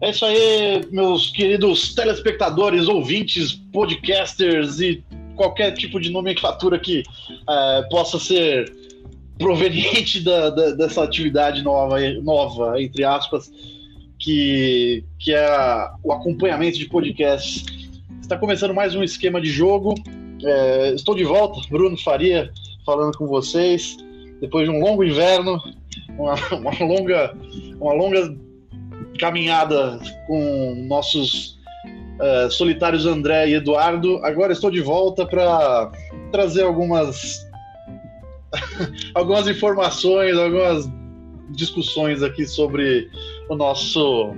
É isso aí, meus queridos telespectadores, ouvintes, podcasters e qualquer tipo de nomenclatura que é, possa ser proveniente da, da, dessa atividade nova, nova, entre aspas, que, que é o acompanhamento de podcasts. Está começando mais um esquema de jogo. É, estou de volta, Bruno Faria, falando com vocês. Depois de um longo inverno, uma, uma longa, uma longa caminhada com nossos uh, solitários André e Eduardo. Agora estou de volta para trazer algumas algumas informações, algumas discussões aqui sobre o nosso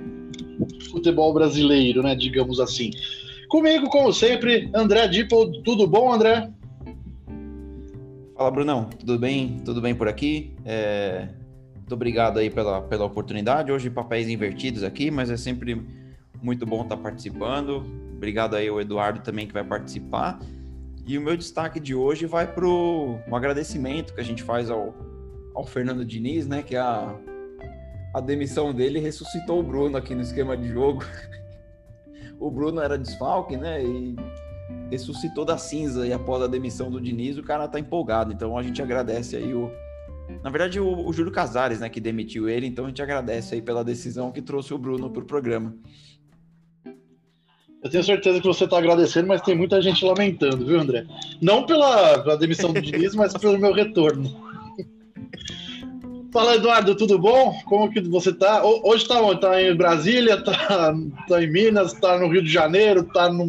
futebol brasileiro, né? Digamos assim. Comigo, como sempre, André Dipple. Tudo bom, André? Fala, Brunão. Tudo bem? Tudo bem por aqui? É... Muito obrigado aí pela, pela oportunidade. Hoje papéis invertidos aqui, mas é sempre muito bom estar participando. Obrigado aí ao Eduardo também que vai participar. E o meu destaque de hoje vai para um agradecimento que a gente faz ao, ao Fernando Diniz, né? Que a, a demissão dele ressuscitou o Bruno aqui no esquema de jogo. o Bruno era desfalque, né? E ressuscitou da cinza e após a demissão do Diniz, o cara tá empolgado. Então a gente agradece aí o, na verdade, o, o Júlio Casares, né, que demitiu ele, então a gente agradece aí pela decisão que trouxe o Bruno para o programa. Eu tenho certeza que você está agradecendo, mas tem muita gente lamentando, viu, André? Não pela, pela demissão do Diniz, mas pelo meu retorno. Fala, Eduardo, tudo bom? Como que você está? Hoje está onde? Está em Brasília, está tá em Minas, está no Rio de Janeiro, está no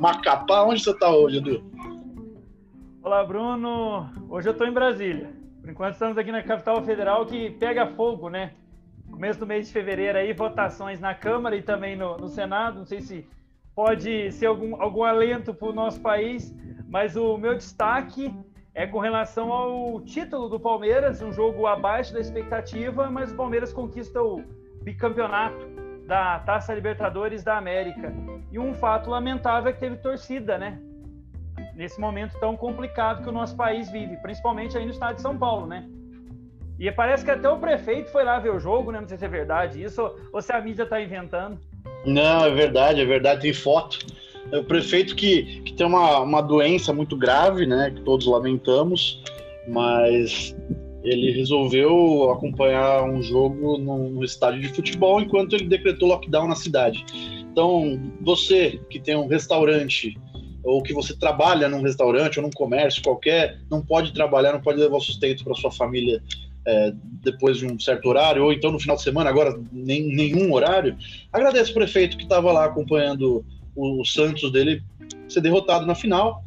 Macapá? Onde você está hoje, Edu? Olá, Bruno. Hoje eu estou em Brasília. Por enquanto estamos aqui na capital federal que pega fogo, né? Começo do mês de fevereiro aí, votações na Câmara e também no, no Senado. Não sei se pode ser algum, algum alento para o nosso país, mas o meu destaque é com relação ao título do Palmeiras, um jogo abaixo da expectativa, mas o Palmeiras conquista o bicampeonato da Taça Libertadores da América. E um fato lamentável é que teve torcida, né? Nesse momento tão complicado que o nosso país vive, principalmente aí no estado de São Paulo, né? E parece que até o prefeito foi lá ver o jogo, né? Não sei se é verdade isso ou se a mídia está inventando. Não, é verdade, é verdade, tem foto. É o prefeito que, que tem uma, uma doença muito grave, né? Que todos lamentamos, mas ele resolveu acompanhar um jogo no estádio de futebol enquanto ele decretou lockdown na cidade. Então, você que tem um restaurante ou que você trabalha num restaurante ou num comércio qualquer, não pode trabalhar, não pode levar o sustento para sua família é, depois de um certo horário, ou então no final de semana, agora nem, nenhum horário. Agradeço o prefeito que estava lá acompanhando o, Santos dele ser derrotado na final.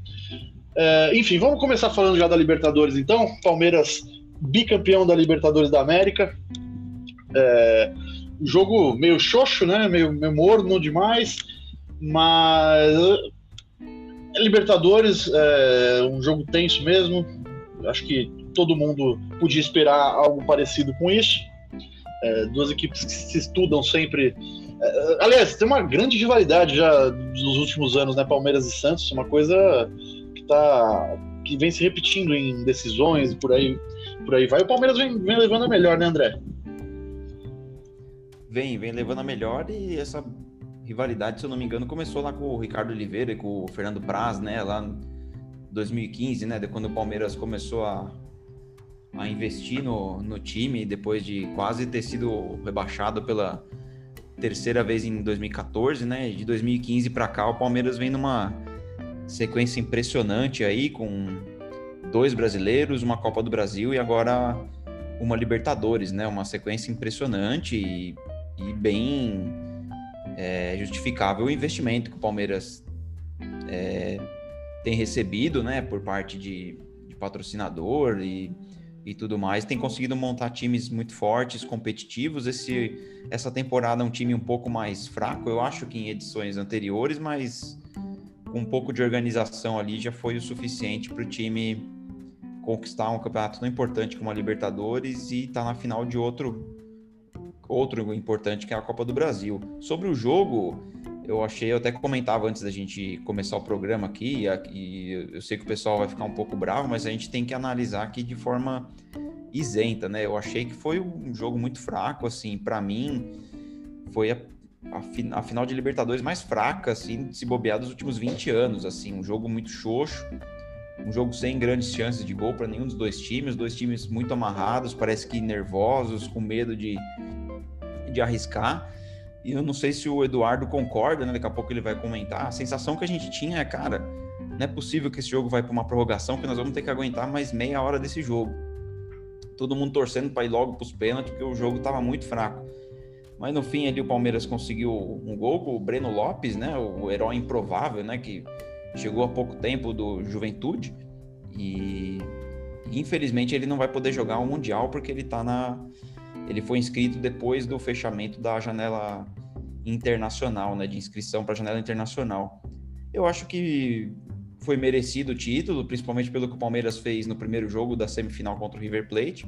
É, enfim, vamos começar falando já da Libertadores então. Palmeiras bicampeão da Libertadores da América. É, jogo meio xoxo, né? Meio, meio morno demais, mas Libertadores, é um jogo tenso mesmo. Acho que todo mundo podia esperar algo parecido com isso. É, duas equipes que se estudam sempre. É, aliás, tem uma grande rivalidade já nos últimos anos, né? Palmeiras e Santos, uma coisa que tá que vem se repetindo em decisões e por aí, por aí vai. O Palmeiras vem, vem levando a melhor, né, André? Vem, vem levando a melhor e essa rivalidade, se eu não me engano, começou lá com o Ricardo Oliveira e com o Fernando Praz, né? Lá em 2015, né? De quando o Palmeiras começou a, a investir no, no time, depois de quase ter sido rebaixado pela terceira vez em 2014, né? De 2015 para cá, o Palmeiras vem numa sequência impressionante aí, com dois brasileiros, uma Copa do Brasil e agora uma Libertadores, né? Uma sequência impressionante e, e bem é justificável o investimento que o Palmeiras é, tem recebido, né, por parte de, de patrocinador e, e tudo mais, tem conseguido montar times muito fortes, competitivos. Esse, essa temporada é um time um pouco mais fraco, eu acho que em edições anteriores, mas com um pouco de organização ali já foi o suficiente para o time conquistar um campeonato tão importante como a Libertadores e estar tá na final de outro outro importante que é a Copa do Brasil. Sobre o jogo, eu achei, eu até comentava antes da gente começar o programa aqui, e eu sei que o pessoal vai ficar um pouco bravo, mas a gente tem que analisar aqui de forma isenta, né? Eu achei que foi um jogo muito fraco, assim, para mim foi a, fi, a, final de Libertadores mais fraca, assim, se bobear dos últimos 20 anos, assim, um jogo muito xoxo, um jogo sem grandes chances de gol para nenhum dos dois times, dois times muito amarrados, parece que nervosos, com medo de, de arriscar. E eu não sei se o Eduardo concorda, né? Daqui a pouco ele vai comentar. A sensação que a gente tinha é, cara, não é possível que esse jogo vai para uma prorrogação, que nós vamos ter que aguentar mais meia hora desse jogo. Todo mundo torcendo para ir logo para os pênaltis, porque o jogo estava muito fraco. Mas no fim ali o Palmeiras conseguiu um gol com o Breno Lopes, né? O herói improvável, né? Que chegou há pouco tempo do Juventude e infelizmente ele não vai poder jogar o Mundial porque ele tá na ele foi inscrito depois do fechamento da janela internacional, né, de inscrição para a janela internacional. Eu acho que foi merecido o título, principalmente pelo que o Palmeiras fez no primeiro jogo da semifinal contra o River Plate.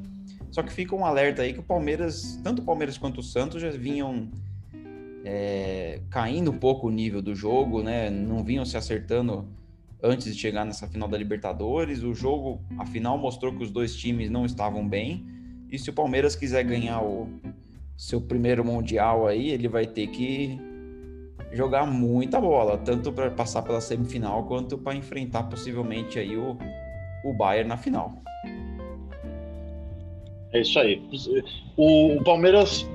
Só que fica um alerta aí que o Palmeiras, tanto o Palmeiras quanto o Santos já vinham é, caindo um pouco o nível do jogo, né? Não vinham se acertando antes de chegar nessa final da Libertadores. O jogo, afinal, mostrou que os dois times não estavam bem. E se o Palmeiras quiser ganhar o seu primeiro mundial aí, ele vai ter que jogar muita bola, tanto para passar pela semifinal quanto para enfrentar possivelmente aí o, o Bayern na final. É isso aí. O, o Palmeiras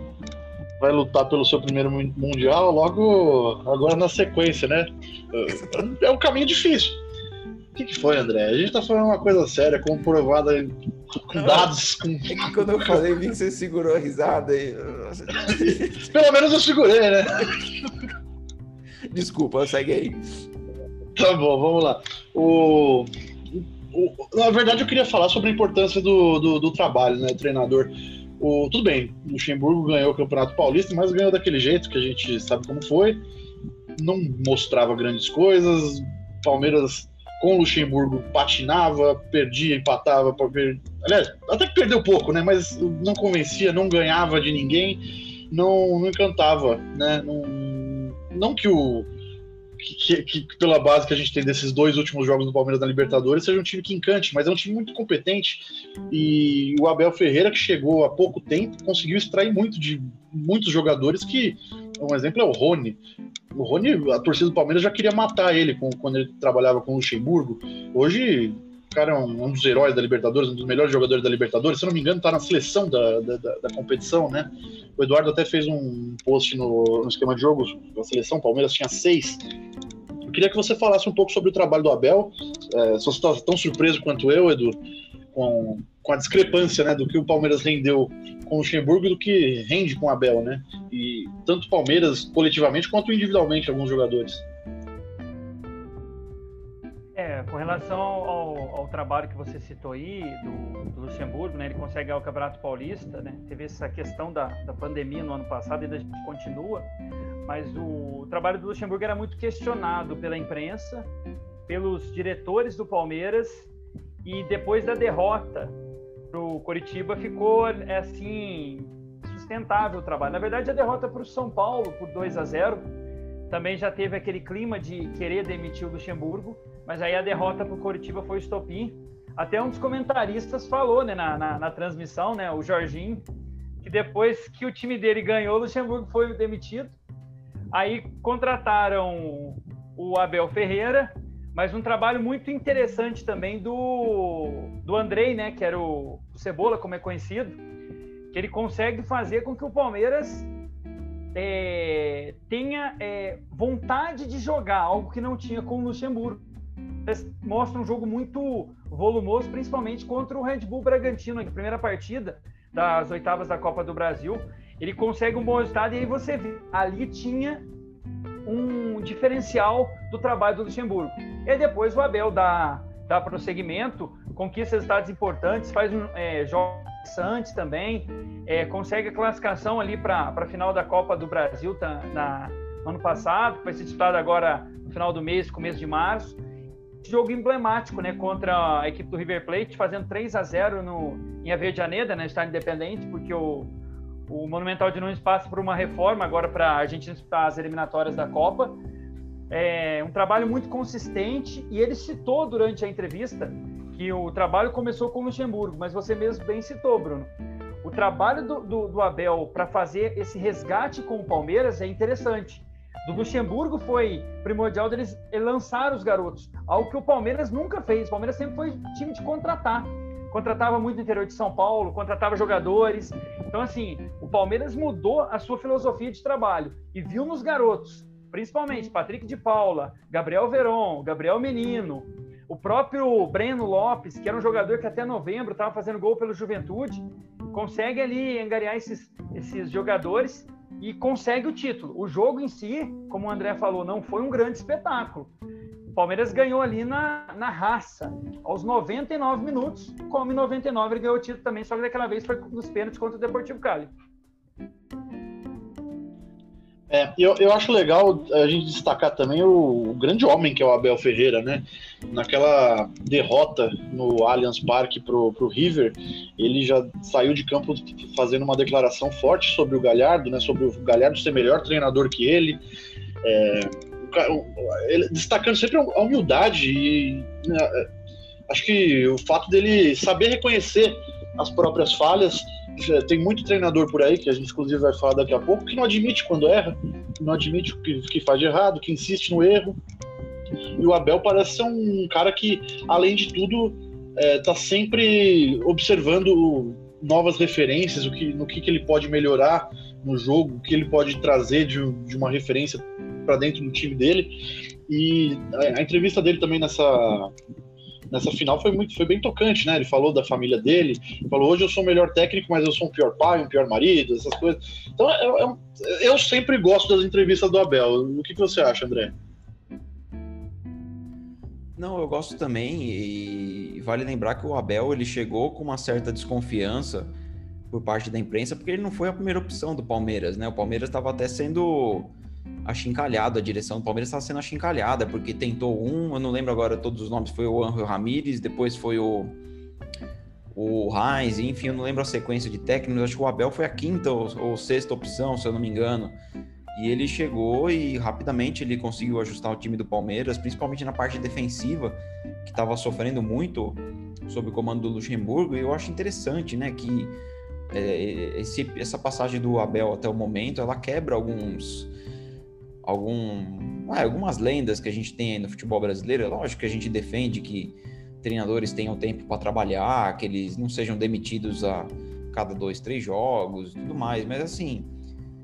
vai lutar pelo seu primeiro mundial logo agora na sequência, né? É um caminho difícil. O que, que foi, André? A gente tá falando uma coisa séria, comprovada com dados. Com... É que quando eu falei, vi que você segurou a risada aí. Pelo menos eu segurei, né? Desculpa, segue aí. Tá bom, vamos lá. O, o, na verdade, eu queria falar sobre a importância do, do, do trabalho, né? treinador. O, tudo bem, o Luxemburgo ganhou o Campeonato Paulista, mas ganhou daquele jeito que a gente sabe como foi. Não mostrava grandes coisas. Palmeiras com o Luxemburgo patinava, perdia, empatava. Aliás, até que perdeu pouco, né? Mas não convencia, não ganhava de ninguém, não, não encantava, né? Não, não que o. Que, que, que, pela base que a gente tem desses dois últimos jogos do Palmeiras na Libertadores, seja um time que encante, mas é um time muito competente. E o Abel Ferreira, que chegou há pouco tempo, conseguiu extrair muito de muitos jogadores que. Um exemplo é o Rony. O Rony, a torcida do Palmeiras já queria matar ele com, quando ele trabalhava com o Luxemburgo. Hoje, o cara é um, um, dos heróis da Libertadores, um dos melhores jogadores da Libertadores. Se eu não me engano, está na seleção da, da, da, competição, né? O Eduardo até fez um post no, no esquema de jogos da seleção. O Palmeiras tinha seis. Eu queria que você falasse um pouco sobre o trabalho do Abel. É, se você está tão surpreso quanto eu, Edu, com, com a discrepância né, do que o Palmeiras rendeu com o Luxemburgo e do que rende com o Abel, né? E tanto o Palmeiras coletivamente quanto individualmente alguns jogadores. É, com relação ao, ao trabalho que você citou aí do, do, Luxemburgo, né? Ele consegue ganhar o Campeonato Paulista, né? Teve essa questão da, da pandemia no ano passado, ainda continua, mas o, o trabalho do Luxemburgo era muito questionado pela imprensa, pelos diretores do Palmeiras e depois da derrota para o Coritiba ficou é, assim sustentável o trabalho. Na verdade, a derrota para o São Paulo por 2 a 0 também já teve aquele clima de querer demitir o Luxemburgo, mas aí a derrota para o Coritiba foi estopim. Até um dos comentaristas falou né, na, na, na, transmissão, né, o Jorginho, que depois que o time dele ganhou, o Luxemburgo foi demitido. Aí contrataram o Abel Ferreira, mas um trabalho muito interessante também do, do Andrei, né, que era o, o Cebola, como é conhecido, que ele consegue fazer com que o Palmeiras é, tenha é, vontade de jogar, algo que não tinha com o Luxemburgo. Mostra um jogo muito volumoso, principalmente contra o Red Bull Bragantino, na primeira partida das oitavas da Copa do Brasil. Ele consegue um bom resultado e aí você vê, ali tinha um diferencial do trabalho do Luxemburgo. E depois o Abel dá, dá prosseguimento, conquista resultados importantes, faz é, jogos interessantes também, é, consegue a classificação ali para a final da Copa do Brasil tá, na, no ano passado, que vai ser disputado agora no final do mês, começo de março. Jogo emblemático, né, contra a equipe do River Plate, fazendo 3 a 0 no, em Avejaneda, né, estádio independente, porque o, o Monumental de Nunes passa por uma reforma agora para a Argentina disputar as eliminatórias da Copa. É um trabalho muito consistente e ele citou durante a entrevista que o trabalho começou com o Luxemburgo, mas você mesmo bem citou, Bruno. O trabalho do, do, do Abel para fazer esse resgate com o Palmeiras é interessante. Do Luxemburgo foi primordial deles lançar os garotos, algo que o Palmeiras nunca fez. O Palmeiras sempre foi time de contratar. Contratava muito no interior de São Paulo, contratava jogadores. Então, assim, o Palmeiras mudou a sua filosofia de trabalho e viu nos garotos, principalmente Patrick de Paula, Gabriel Veron, Gabriel Menino, o próprio Breno Lopes, que era um jogador que até novembro estava fazendo gol pelo Juventude, consegue ali angariar esses, esses jogadores e consegue o título. O jogo em si, como o André falou, não foi um grande espetáculo. O Palmeiras ganhou ali na, na raça, aos 99 minutos, como em 99 ele ganhou o título também, só que daquela vez foi nos pênaltis contra o Deportivo Cali. É, eu, eu acho legal a gente destacar também o, o, grande homem que é o Abel Ferreira, né? Naquela derrota no Allianz Parque pro, pro River, ele já saiu de campo fazendo uma declaração forte sobre o Galhardo, né? Sobre o Galhardo ser melhor treinador que ele. É, destacando sempre a humildade e né, é, acho que o fato dele saber reconhecer as próprias falhas tem muito treinador por aí, que a gente inclusive vai falar daqui a pouco, que não admite quando erra, não admite que, que faz de errado, que insiste no erro. E o Abel parece ser um cara que, além de tudo, está é, sempre observando novas referências, o que, no que, que ele pode melhorar no jogo, o que ele pode trazer de, de uma referência para dentro do time dele. E a, a entrevista dele também nessa nessa final foi muito, foi bem tocante, né? Ele falou da família dele, falou hoje eu sou o melhor técnico, mas eu sou um pior pai, um pior marido, essas coisas. Então eu, eu, eu sempre gosto das entrevistas do Abel. O que, que você acha, André? Não, eu gosto também e vale lembrar que o Abel ele chegou com uma certa desconfiança por parte da imprensa porque ele não foi a primeira opção do Palmeiras, né? O Palmeiras estava até sendo achincalhado, a direção do Palmeiras estava sendo achincalhada, porque tentou um, eu não lembro agora todos os nomes, foi o Angel Ramírez, depois foi o o Heinz, enfim, eu não lembro a sequência de técnicos, acho que o Abel foi a quinta ou, ou, sexta opção, se eu não me engano. E ele chegou e rapidamente ele conseguiu ajustar o time do Palmeiras, principalmente na parte defensiva, que estava sofrendo muito sob o comando do Luxemburgo, e eu acho interessante, né, que é, esse, essa passagem do Abel até o momento, ela quebra alguns algum, ah, algumas lendas que a gente tem no futebol brasileiro. É lógico que a gente defende que treinadores tenham tempo para trabalhar, que eles não sejam demitidos a cada dois, três jogos, tudo mais. Mas assim,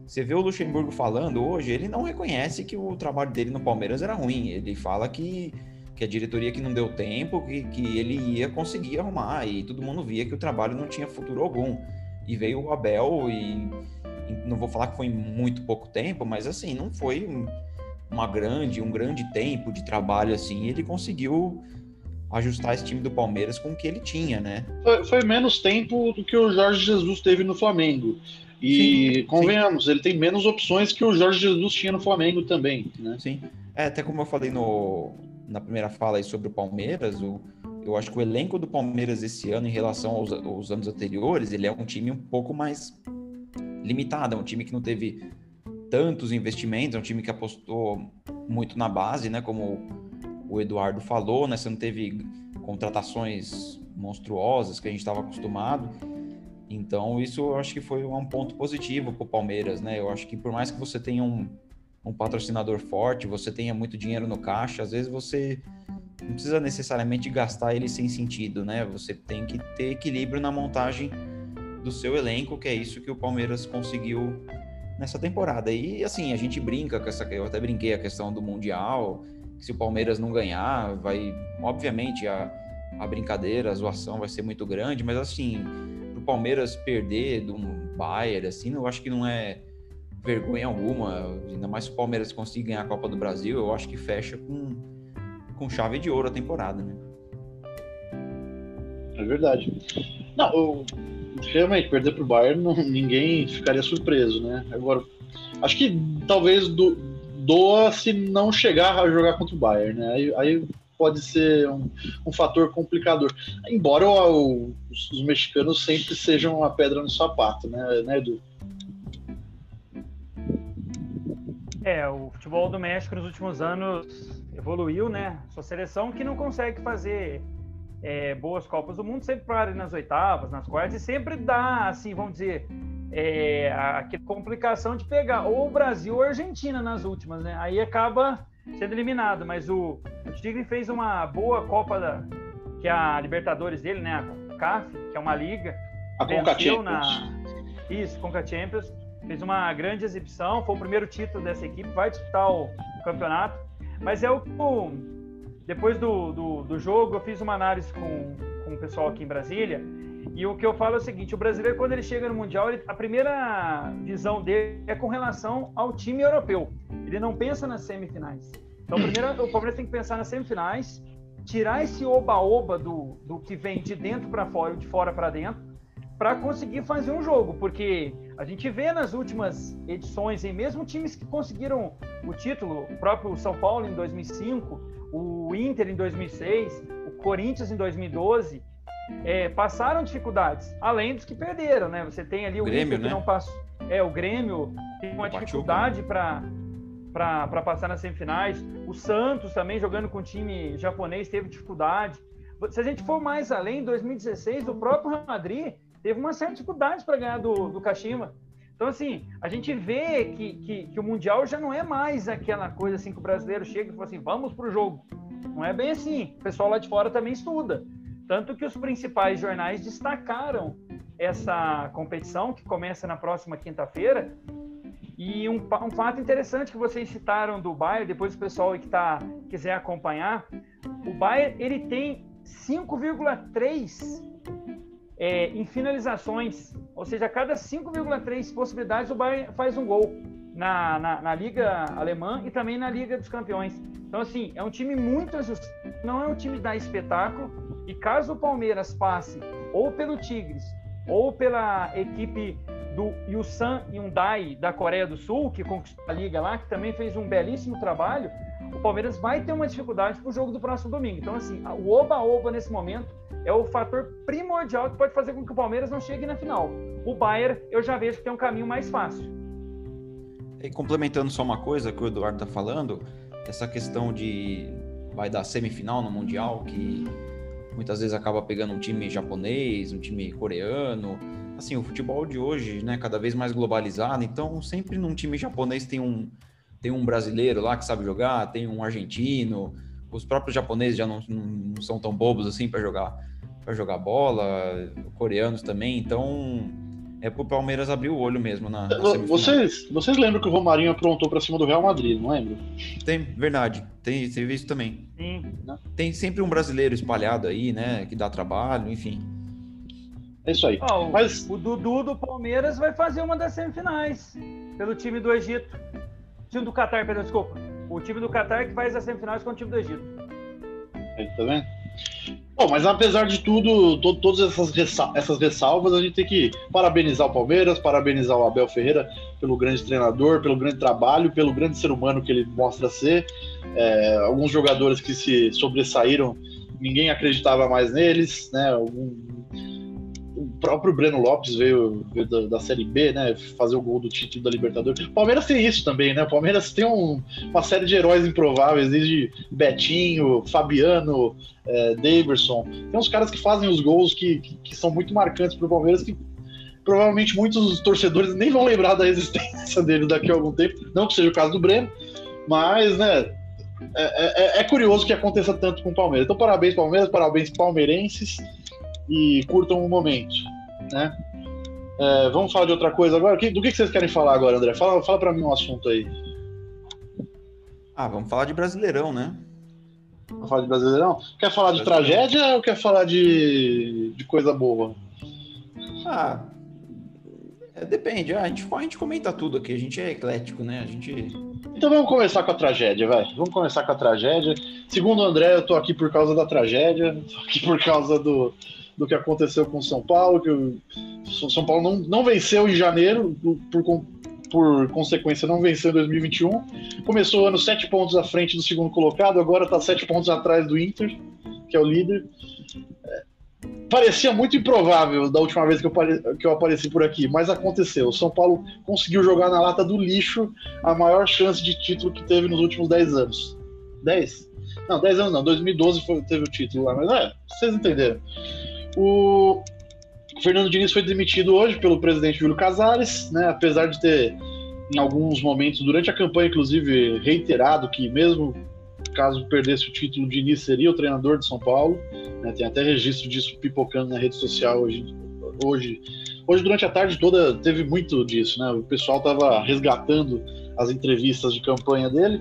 você vê o Luxemburgo falando hoje, ele não reconhece que o trabalho dele no Palmeiras era ruim. Ele fala que, que a diretoria que não deu tempo, que, que ele ia conseguir arrumar e todo mundo via que o trabalho não tinha futuro algum. E veio o Abel e não vou falar que foi em muito pouco tempo, mas assim, não foi uma grande, um grande tempo de trabalho assim, ele conseguiu ajustar esse time do Palmeiras com o que ele tinha, né? Foi, foi menos tempo do que o Jorge Jesus teve no Flamengo. E sim, convenhamos, sim. ele tem menos opções que o Jorge Jesus tinha no Flamengo também, né? Sim. É, até como eu falei no, na primeira fala aí sobre o Palmeiras, o, eu acho que o elenco do Palmeiras esse ano, em relação aos, aos anos anteriores, ele é um time um pouco mais limitada, é um time que não teve tantos investimentos, é um time que apostou muito na base, né? Como o Eduardo falou, né? Você não teve contratações monstruosas que a gente estava acostumado. Então, isso eu acho que foi um ponto positivo para o Palmeiras, né? Eu acho que por mais que você tenha um, um patrocinador forte, você tenha muito dinheiro no caixa, às vezes você não precisa necessariamente gastar ele sem sentido, né? Você tem que ter equilíbrio na montagem do seu elenco, que é isso que o Palmeiras conseguiu nessa temporada. E assim, a gente brinca com essa, eu até brinquei a questão do Mundial, que se o Palmeiras não ganhar, vai, obviamente, a, a brincadeira, a zoação vai ser muito grande, mas assim, pro Palmeiras perder do Bayern, assim, eu acho que não é vergonha alguma, ainda mais se o Palmeiras conseguir ganhar a Copa do Brasil, eu acho que fecha com, com chave de ouro a temporada, né? É verdade. Não, realmente, perder pro Bayern, não, ninguém ficaria surpreso, né? Agora, acho que talvez do, doa se não chegar a jogar contra o Bayern, né? Aí, aí pode ser um, um, fator complicador. Embora o, os, os, mexicanos sempre sejam uma pedra no sapato, né, né Edu? É, o futebol do México nos últimos anos evoluiu, né? Sua seleção que não consegue fazer é, boas Copas do Mundo, sempre para nas oitavas, nas quartas, e sempre dá, assim, vamos dizer, é, aquela complicação de pegar ou o Brasil ou a Argentina nas últimas, né? Aí acaba sendo eliminado, mas o, o Tigre fez uma boa Copa da, que é a Libertadores dele, né? A CAF, que é uma liga. A Conca Champions. Na... Isso, Conca Champions. Fez uma grande exibição, foi o primeiro título dessa equipe, vai disputar o campeonato. Mas é o depois do, do, do, jogo, eu fiz uma análise com, com o pessoal aqui em Brasília, e o que eu falo é o seguinte: o brasileiro, quando ele chega no Mundial, ele, a primeira visão dele é com relação ao time europeu. Ele não pensa nas semifinais. Então, primeiro, o Palmeiras tem que pensar nas semifinais, tirar esse oba-oba do, do que vem de dentro para fora de fora para dentro, para conseguir fazer um jogo, porque a gente vê nas últimas edições, e mesmo times que conseguiram o título, o próprio São Paulo em 2005, o Inter em 2006, o Corinthians em 2012, é, passaram dificuldades, além dos que perderam, né? Você tem ali o, o Grêmio, Inter que né? não passou, é o Grêmio tem uma dificuldade para para passar nas semifinais. O Santos também jogando com o time japonês teve dificuldade. Se a gente for mais além, em 2016, o próprio Real Madrid teve uma certa dificuldade para ganhar do, do Kashima. Então, assim, a gente vê que, que, que, o Mundial já não é mais aquela coisa assim que o brasileiro chega e fala assim, vamos para o jogo. Não é bem assim. O pessoal lá de fora também estuda. Tanto que os principais jornais destacaram essa competição, que começa na próxima quinta-feira. E um, um, fato interessante que vocês citaram do Bayern, depois o pessoal que tá, quiser acompanhar, o Bayern ele tem 5,3 é, em finalizações, ou seja, a cada 5,3 possibilidades o Bayern faz um gol na, na, na, Liga Alemã e também na Liga dos Campeões. Então, assim, é um time muito ajustado, não é um time da espetáculo, e caso o Palmeiras passe ou pelo Tigres ou pela equipe do Yusan Hyundai da Coreia do Sul, que conquistou a liga lá, que também fez um belíssimo trabalho, o Palmeiras vai ter uma dificuldade para o jogo do próximo domingo. Então, assim, o oba-oba nesse momento é o fator primordial que pode fazer com que o Palmeiras não chegue na final. O Bayern, eu já vejo que tem um caminho mais fácil. E complementando só uma coisa que o Eduardo está falando, essa questão de vai dar semifinal no Mundial, que muitas vezes acaba pegando um time japonês, um time coreano. Assim, o futebol de hoje, né, cada vez mais globalizado, então sempre num time japonês tem um, tem um brasileiro lá que sabe jogar, tem um argentino, os próprios japoneses já não, não são tão bobos assim para jogar para jogar bola, coreanos também, então é pro Palmeiras abrir o olho mesmo na, na vocês, vocês lembram que o Romarinho aprontou para cima do Real Madrid, não lembro? Tem, verdade. Tem, teve isso também. Sim. Tem sempre um brasileiro espalhado aí, né, que dá trabalho, enfim. É isso aí. Oh, Mas... O Dudu do Palmeiras vai fazer uma das semifinais pelo time do Egito. Time do Qatar, perdão, desculpa. O time do Qatar que faz as semifinais com o time do Egito. Aí, tá vendo? Bom, mas apesar de tudo, to todas essas, ressal essas ressalvas, a gente tem que parabenizar o Palmeiras, parabenizar o Abel Ferreira pelo grande treinador, pelo grande trabalho, pelo grande ser humano que ele mostra ser. É, alguns jogadores que se sobressaíram, ninguém acreditava mais neles, né? Algum, próprio Breno Lopes veio, veio da, da, Série B, né? Fazer o gol do título da Libertadores. O Palmeiras tem isso também, né? O Palmeiras tem um, uma série de heróis improváveis, desde Betinho, Fabiano, é. Tem uns caras que fazem os gols que, que, que são muito marcantes para o Palmeiras que provavelmente muitos torcedores nem vão lembrar da existência dele daqui a algum tempo. Não que seja o caso do Breno, mas, né? É, é, é curioso que aconteça tanto com o Palmeiras. Então, parabéns, Palmeiras, parabéns, palmeirenses e curtam o momento, né? É, vamos falar de outra coisa agora? Do que vocês querem falar agora, André? Fala, fala para mim um assunto aí. Ah, vamos falar de Brasileirão, né? Vamos falar de Brasileirão? Quer falar de tragédia ou quer falar de, de coisa boa? Ah, é, depende. Ah, a, gente, a gente comenta tudo aqui. A gente é eclético, né? A gente... Então vamos começar com a tragédia, vai. Vamos começar com a tragédia. Segundo o André, eu tô aqui por causa da tragédia. Tô aqui por causa do, do que aconteceu com São Paulo, que o São Paulo não, não venceu em janeiro, por, por consequência não venceu em 2021. Começou o ano sete pontos à frente do segundo colocado, agora está sete pontos atrás do Inter, que é o líder. É, parecia muito improvável da última vez que eu, que eu apareci por aqui, mas aconteceu. O São Paulo conseguiu jogar na lata do lixo a maior chance de título que teve nos últimos 10 anos. 10? Não, 10 anos não, 2012 foi, teve o título lá, mas é, vocês entenderam. O Fernando Diniz foi demitido hoje pelo presidente Júlio Casares, né? Apesar de ter, em alguns momentos, durante a campanha, inclusive, reiterado que mesmo caso perdesse o título, o Diniz seria o treinador de São Paulo. Né? Tem até registro disso pipocando na rede social hoje. Hoje, hoje durante a tarde toda, teve muito disso, né? O pessoal estava resgatando as entrevistas de campanha dele.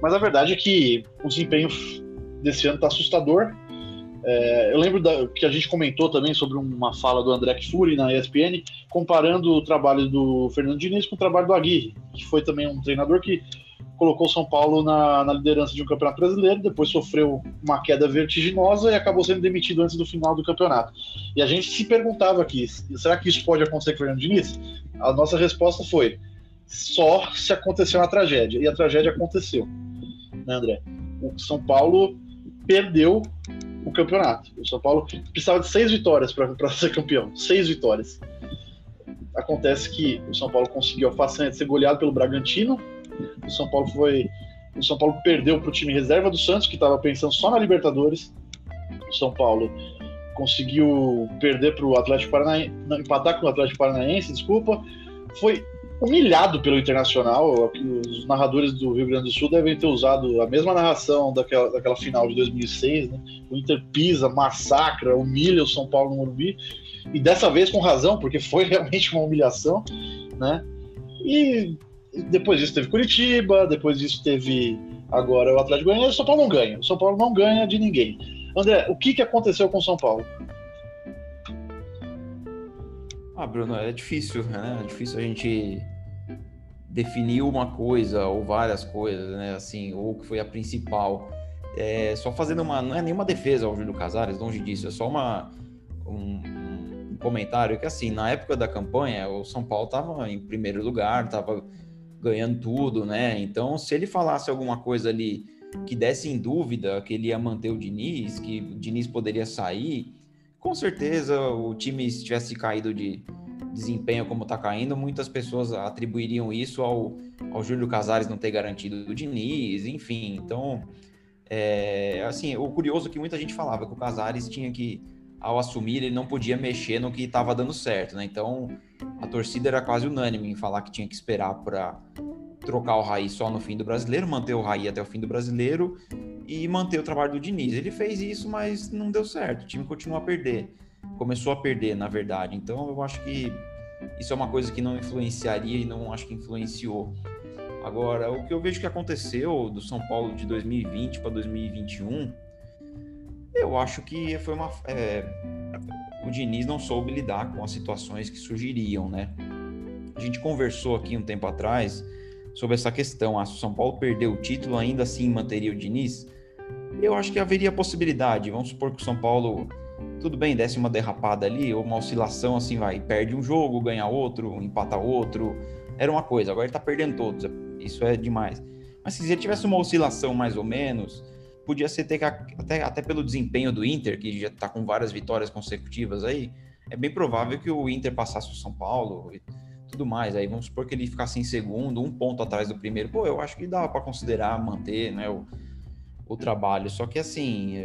Mas a verdade é que o desempenho desse ano está assustador. É, eu lembro da, que a gente comentou também sobre uma fala do André Fury na ESPN, comparando o trabalho do Fernando Diniz com o trabalho do Aguirre, que foi também um treinador que colocou o São Paulo na, na, liderança de um campeonato brasileiro, depois sofreu uma queda vertiginosa e acabou sendo demitido antes do final do campeonato. E a gente se perguntava aqui, será que isso pode acontecer com o Fernando Diniz? A nossa resposta foi, só se acontecer uma tragédia. E a tragédia aconteceu, né, André? O São Paulo perdeu o campeonato. O São Paulo precisava de seis vitórias para ser campeão. Seis vitórias. Acontece que o São Paulo conseguiu a façanha de ser goleado pelo Bragantino. O São Paulo foi. O São Paulo perdeu para o time reserva do Santos, que estava pensando só na Libertadores. O São Paulo conseguiu perder para o Atlético Paranaense, empatar com o Atlético Paranaense, desculpa. Foi humilhado pelo Internacional. Os narradores do Rio Grande do Sul devem ter usado a mesma narração daquela, daquela final de 2006. Né? O Inter pisa, massacra, humilha o São Paulo no Morumbi. E dessa vez com razão, porque foi realmente uma humilhação. Né? E depois disso teve Curitiba, depois disso teve agora o Atlético Goianiense. O São Paulo não ganha. O São Paulo não ganha de ninguém. André, o que, que aconteceu com o São Paulo? Ah, Bruno, é difícil, né? É difícil a gente definir uma coisa ou várias coisas, né? Assim, ou que foi a principal. É, só fazendo uma. Não é nenhuma defesa ao Júlio Casares, longe disso, é só uma, um, um comentário que, assim, na época da campanha, o São Paulo estava em primeiro lugar, estava ganhando tudo, né? Então, se ele falasse alguma coisa ali que desse em dúvida que ele ia manter o Diniz, que o Diniz poderia sair, com certeza o time se tivesse caído de desempenho como está caindo, muitas pessoas atribuiriam isso ao, ao Júlio Casares não ter garantido o Diniz, enfim. Então, é, assim, o curioso é que muita gente falava que o Casares tinha que, ao assumir, ele não podia mexer no que estava dando certo, né? Então, a torcida era quase unânime em falar que tinha que esperar para trocar o Raí só no fim do brasileiro, manter o Raí até o fim do brasileiro e manter o trabalho do Diniz. Ele fez isso, mas não deu certo. O time continuou a perder. Começou a perder, na verdade. Então eu acho que isso é uma coisa que não influenciaria e não acho que influenciou. Agora, o que eu vejo que aconteceu do São Paulo de 2020 para 2021, eu acho que foi uma. É, o Diniz não soube lidar com as situações que surgiriam, né? A gente conversou aqui um tempo atrás sobre essa questão. Ah, se o São Paulo perder o título, ainda assim manteria o Diniz? eu acho que haveria possibilidade. Vamos supor que o São Paulo, tudo bem, desse uma derrapada ali, ou uma oscilação assim, vai, perde um jogo, ganha outro, empata outro. Era uma coisa, agora ele tá perdendo todos. Isso é demais. Mas se ele tivesse uma oscilação mais ou menos, podia ser ter que, até, até pelo desempenho do Inter, que já tá com várias vitórias consecutivas aí, é bem provável que o Inter passasse o São Paulo e tudo mais. Aí vamos supor que ele ficasse em segundo, um ponto atrás do primeiro. Pô, eu acho que dá para considerar manter, né? O, o trabalho. Só que assim,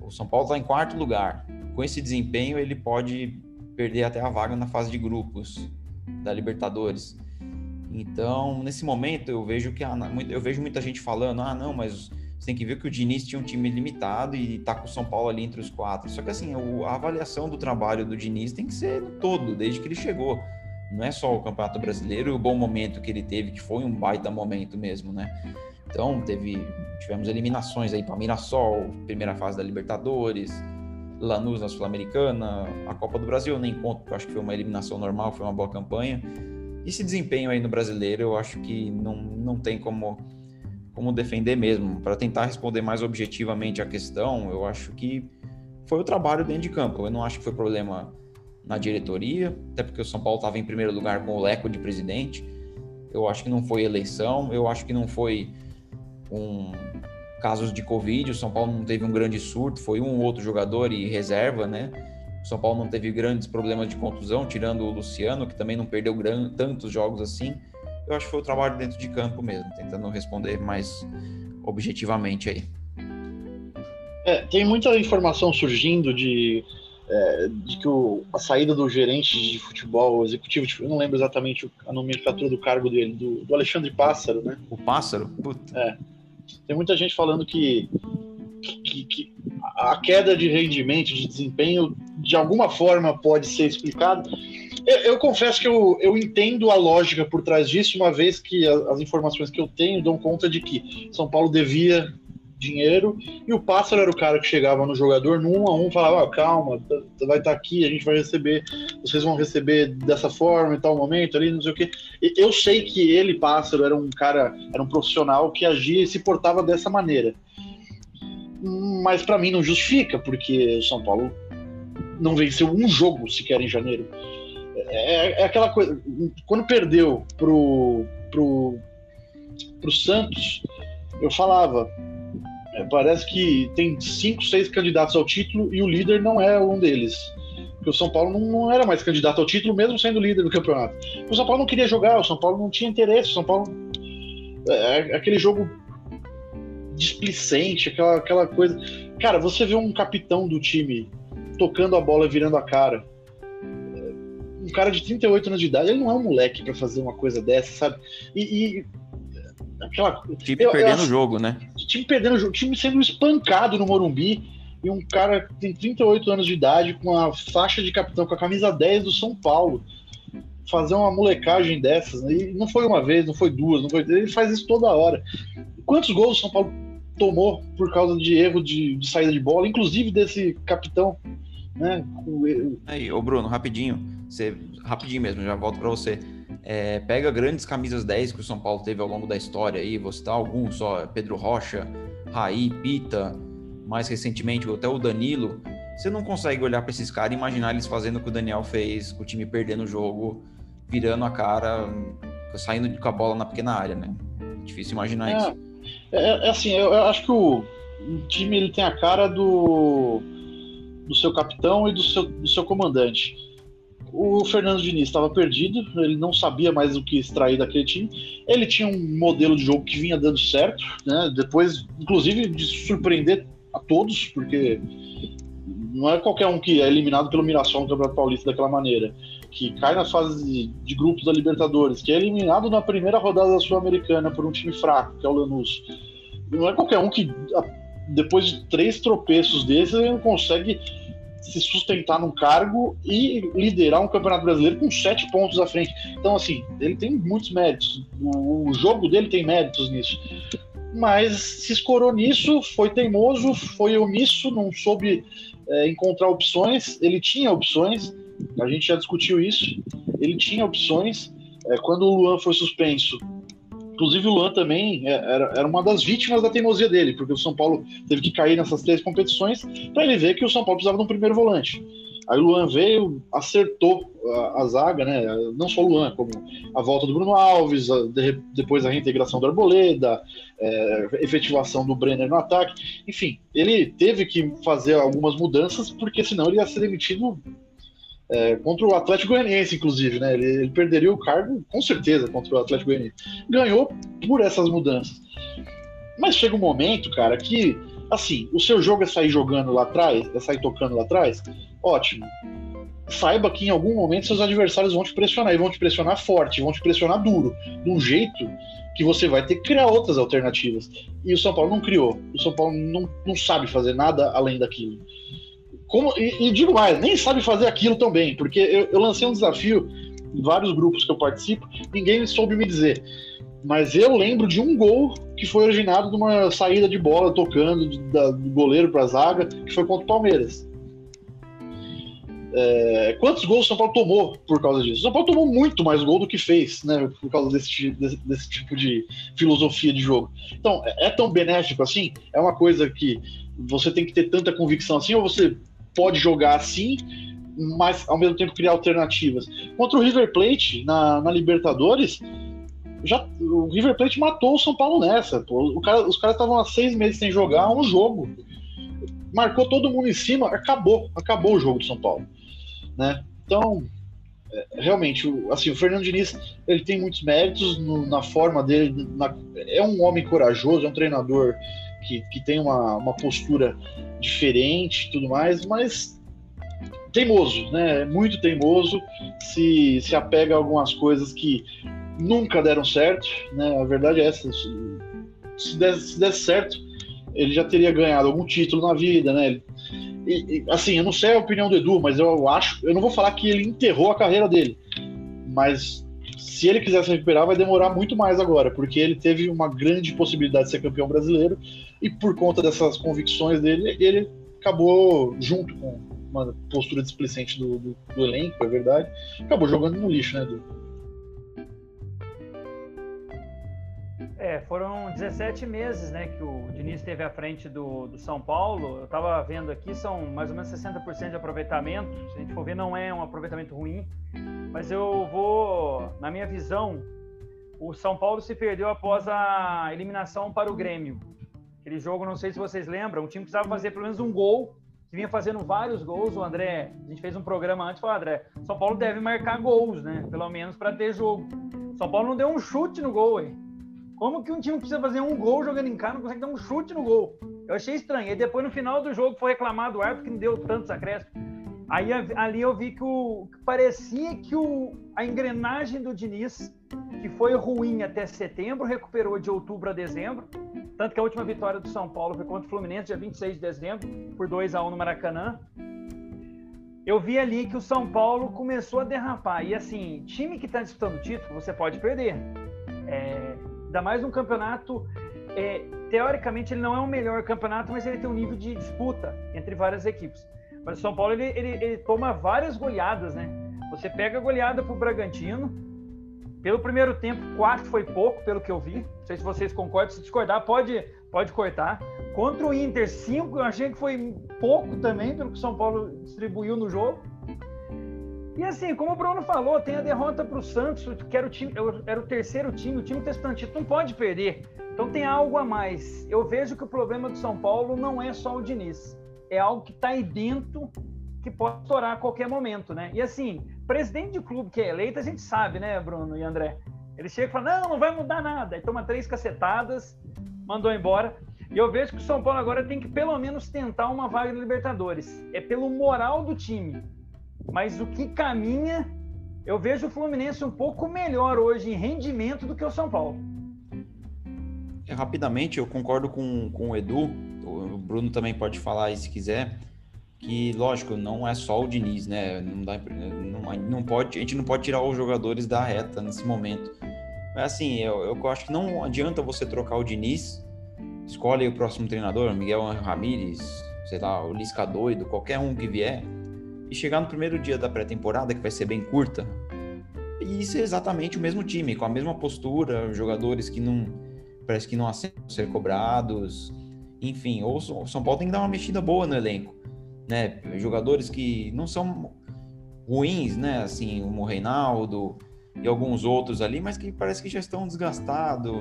o São Paulo está em quarto lugar. Com esse desempenho, ele pode perder até a vaga na fase de grupos da Libertadores. Então, nesse momento, eu vejo que eu vejo muita gente falando: ah, não, mas você tem que ver que o Diniz tinha um time limitado e tá com o São Paulo ali entre os quatro. Só que assim, a avaliação do trabalho do Diniz tem que ser todo, desde que ele chegou. Não é só o Campeonato Brasileiro e o bom momento que ele teve, que foi um baita momento mesmo, né? Então, teve, tivemos eliminações aí para Mirassol, primeira fase da Libertadores, Lanús na Sul-Americana, a Copa do Brasil, eu nem conto, porque eu acho que foi uma eliminação normal, foi uma boa campanha. Esse desempenho aí no brasileiro, eu acho que não, não tem como, como defender mesmo. Para tentar responder mais objetivamente a questão, eu acho que foi o trabalho dentro de campo. Eu não acho que foi problema na diretoria, até porque o São Paulo estava em primeiro lugar com o Leco de presidente. Eu acho que não foi eleição, eu acho que não foi com casos de Covid. O São Paulo não teve um grande surto, foi um outro jogador e reserva, né? O São Paulo não teve grandes problemas de contusão, tirando o Luciano, que também não perdeu tantos jogos assim. Eu acho que foi o trabalho dentro de campo mesmo, tentando responder mais objetivamente aí. É, tem muita informação surgindo de, é, de que o, a saída do gerente de futebol, executivo, de, eu não lembro exatamente a nomenclatura do cargo dele, do, do Alexandre Pássaro, né? O Pássaro? Puta. É. Tem muita gente falando que, que, que, a queda de rendimento, de desempenho, de alguma forma pode ser explicada. Eu, eu, confesso que eu, eu entendo a lógica por trás disso, uma vez que a, as informações que eu tenho dão conta de que São Paulo devia dinheiro e o Pássaro era o cara que chegava no jogador no um a um falava ah, calma vai estar tá aqui a gente vai receber vocês vão receber dessa forma em tal momento ali não sei o que eu sei que ele Pássaro era um cara era um profissional que agia e se portava dessa maneira. Mas para mim não justifica porque o São Paulo não venceu um jogo sequer em janeiro é, é aquela coisa quando perdeu pro pro pro Santos eu falava é, parece que tem cinco, seis candidatos ao título e o líder não é um deles. Porque o São Paulo não, não era mais candidato ao título, mesmo sendo líder do campeonato. O São Paulo não queria jogar, o São Paulo não tinha interesse, o São Paulo. É, é aquele jogo displicente, aquela, aquela coisa. Cara, você vê um capitão do time tocando a bola virando a cara. Um cara de 38 anos de idade, ele não é um moleque para fazer uma coisa dessa, sabe? E, e aquela. Time eu, perdendo o jogo, né? Time perdendo o jogo, time sendo espancado no Morumbi e um cara que tem 38 anos de idade com a faixa de capitão, com a camisa 10 do São Paulo, fazer uma molecagem dessas, né? e não foi uma vez, não foi duas, não foi ele faz isso toda hora. Quantos gols o São Paulo tomou por causa de erro de, de saída de bola, inclusive desse capitão, né? Aí, ô Bruno, rapidinho, você, rapidinho mesmo, já volto para você. É, pega grandes camisas 10 que o São Paulo teve ao longo da história aí, vou citar alguns só, Pedro Rocha, Raí, Pita, mais recentemente até o Danilo. Você não consegue olhar para esses caras e imaginar eles fazendo o que o Daniel fez, com o time perdendo o jogo, virando a cara, saindo com a bola na pequena área, né? Difícil imaginar é, isso. É, é assim, eu, eu, acho que o, o, time ele tem a cara do, do seu capitão e do seu, do seu comandante o Fernando Diniz estava perdido, ele não sabia mais o que extrair daquele time. Ele tinha um modelo de jogo que vinha dando certo, né? Depois, inclusive, de surpreender a todos, porque não é qualquer um que é eliminado pelo Mirassol no Campeonato Paulista daquela maneira, que cai na fase de, grupos da Libertadores, que é eliminado na primeira rodada da Sul-Americana por um time fraco, que é o Lanús. Não é qualquer um que, depois de três tropeços desses, ele não consegue se sustentar num cargo e liderar um campeonato brasileiro com sete pontos à frente. Então, assim, ele tem muitos méritos. O, jogo dele tem méritos nisso. Mas se escorou nisso, foi teimoso, foi omisso, não soube é, encontrar opções. Ele tinha opções, a gente já discutiu isso. Ele tinha opções. É, quando o Luan foi suspenso, Inclusive o Luan também é, era, era uma das vítimas da teimosia dele, porque o São Paulo teve que cair nessas três competições para ele ver que o São Paulo precisava de um primeiro volante. Aí o Luan veio, acertou a, a, zaga, né? Não só o Luan, como a volta do Bruno Alves, a, de, depois a reintegração do Arboleda, é, efetivação do Brenner no ataque. Enfim, ele teve que fazer algumas mudanças, porque senão ele ia ser demitido é, contra o Atlético Goianiense, inclusive, né? Ele, ele, perderia o cargo, com certeza, contra o Atlético Goianiense. Ganhou por essas mudanças. Mas chega um momento, cara, que, assim, o seu jogo é sair jogando lá atrás, é sair tocando lá atrás, ótimo. Saiba que em algum momento seus adversários vão te pressionar, e vão te pressionar forte, vão te pressionar duro, de um jeito que você vai ter que criar outras alternativas. E o São Paulo não criou. O São Paulo não, não sabe fazer nada além daquilo. Como, e, e, digo mais, nem sabe fazer aquilo tão bem, porque eu, eu, lancei um desafio em vários grupos que eu participo, ninguém soube me dizer. Mas eu lembro de um gol que foi originado de uma saída de bola tocando de, da, do goleiro para a zaga, que foi contra o Palmeiras. É, quantos gols o São Paulo tomou por causa disso? O São Paulo tomou muito mais gol do que fez, né? Por causa desse, desse, desse tipo de filosofia de jogo. Então, é, é tão benéfico assim? É uma coisa que você tem que ter tanta convicção assim, ou você pode jogar assim, mas ao mesmo tempo criar alternativas. Contra o River Plate na, na Libertadores, já, o River Plate matou o São Paulo nessa. Pô. Cara, os caras estavam há seis meses sem jogar um jogo. Marcou todo mundo em cima, acabou, acabou o jogo do São Paulo. Né? Então, é, realmente, assim, o Fernando Diniz ele tem muitos méritos no, na forma dele. Na, é um homem corajoso, é um treinador que, que tem uma, uma postura diferente tudo mais, mas teimoso, né? Muito teimoso, se, se apega a algumas coisas que nunca deram certo, né? A verdade é essa. Se desse, se desse certo, ele já teria ganhado algum título na vida, né? E, e, assim, eu não sei a opinião do Edu, mas eu acho, eu não vou falar que ele enterrou a carreira dele, mas se ele quiser se recuperar, vai demorar muito mais agora, porque ele teve uma grande possibilidade de ser campeão brasileiro e por conta dessas convicções dele, ele acabou junto com uma postura displicente do, do, do elenco, é verdade, acabou jogando no lixo, né? É, foram 17 meses né, que o Diniz esteve à frente do, do São Paulo. Eu estava vendo aqui, são mais ou menos 60% de aproveitamento. Se a gente for ver, não é um aproveitamento ruim. Mas eu vou, na minha visão, o São Paulo se perdeu após a eliminação para o Grêmio. Aquele jogo, não sei se vocês lembram, o time precisava fazer pelo menos um gol, que vinha fazendo vários gols. O André, a gente fez um programa antes, falou, André, São Paulo deve marcar gols, né? Pelo menos para ter jogo. São Paulo não deu um chute no gol, hein? Como que um time precisa fazer um gol jogando em casa não consegue dar um chute no gol? Eu achei estranho. E depois, no final do jogo, foi reclamado o árbitro que não deu tantos acréscimos. Aí ali eu vi que, o, que parecia que o, a engrenagem do Diniz, que foi ruim até setembro, recuperou de outubro a dezembro. Tanto que a última vitória do São Paulo foi contra o Fluminense, dia 26 de dezembro, por 2 a 1 no Maracanã. Eu vi ali que o São Paulo começou a derrapar. E assim, time que está disputando o título, você pode perder. É, Ainda mais um campeonato. É, teoricamente, ele não é o melhor campeonato, mas ele tem um nível de disputa entre várias equipes. Mas o São Paulo ele, ele, ele toma várias goleadas, né? Você pega a goleada pro Bragantino. Pelo primeiro tempo, quatro foi pouco, pelo que eu vi. Não sei se vocês concordam. Se discordar, pode, pode cortar. Contra o Inter, cinco, eu achei que foi pouco também, pelo que o São Paulo distribuiu no jogo. E assim, como o Bruno falou, tem a derrota para o Santos, que era o, time, era o terceiro time, o time testante não pode perder. Então tem algo a mais. Eu vejo que o problema do São Paulo não é só o Diniz, é algo que está aí dentro que pode estourar a qualquer momento, né? E assim, presidente de clube que é eleito, a gente sabe, né, Bruno e André? Ele chega e fala: não, não vai mudar nada. Aí toma três cacetadas, mandou embora. E eu vejo que o São Paulo agora tem que pelo menos tentar uma vaga na Libertadores. É pelo moral do time mas o que caminha, eu vejo o Fluminense um pouco melhor hoje em rendimento do que o São Paulo. É, rapidamente, eu concordo com, com o Edu, o Bruno também pode falar aí se quiser, que, lógico, não é só o Diniz, né? Não, dá, não, não pode, a gente não pode tirar os jogadores da reta nesse momento. Mas, assim, eu, eu acho que não adianta você trocar o Diniz, escolhe o próximo treinador, Miguel Ramírez, sei lá, o Lisca doido, qualquer um que vier, e chegar no primeiro dia da pré-temporada, que vai ser bem curta, e ser exatamente o mesmo time, com a mesma postura, jogadores que não parece que não aceitam ser cobrados, enfim, ou o São Paulo tem que dar uma mexida boa no elenco, né? Jogadores que não são ruins, né? Assim, o Reinaldo e alguns outros ali, mas que parece que já estão desgastados,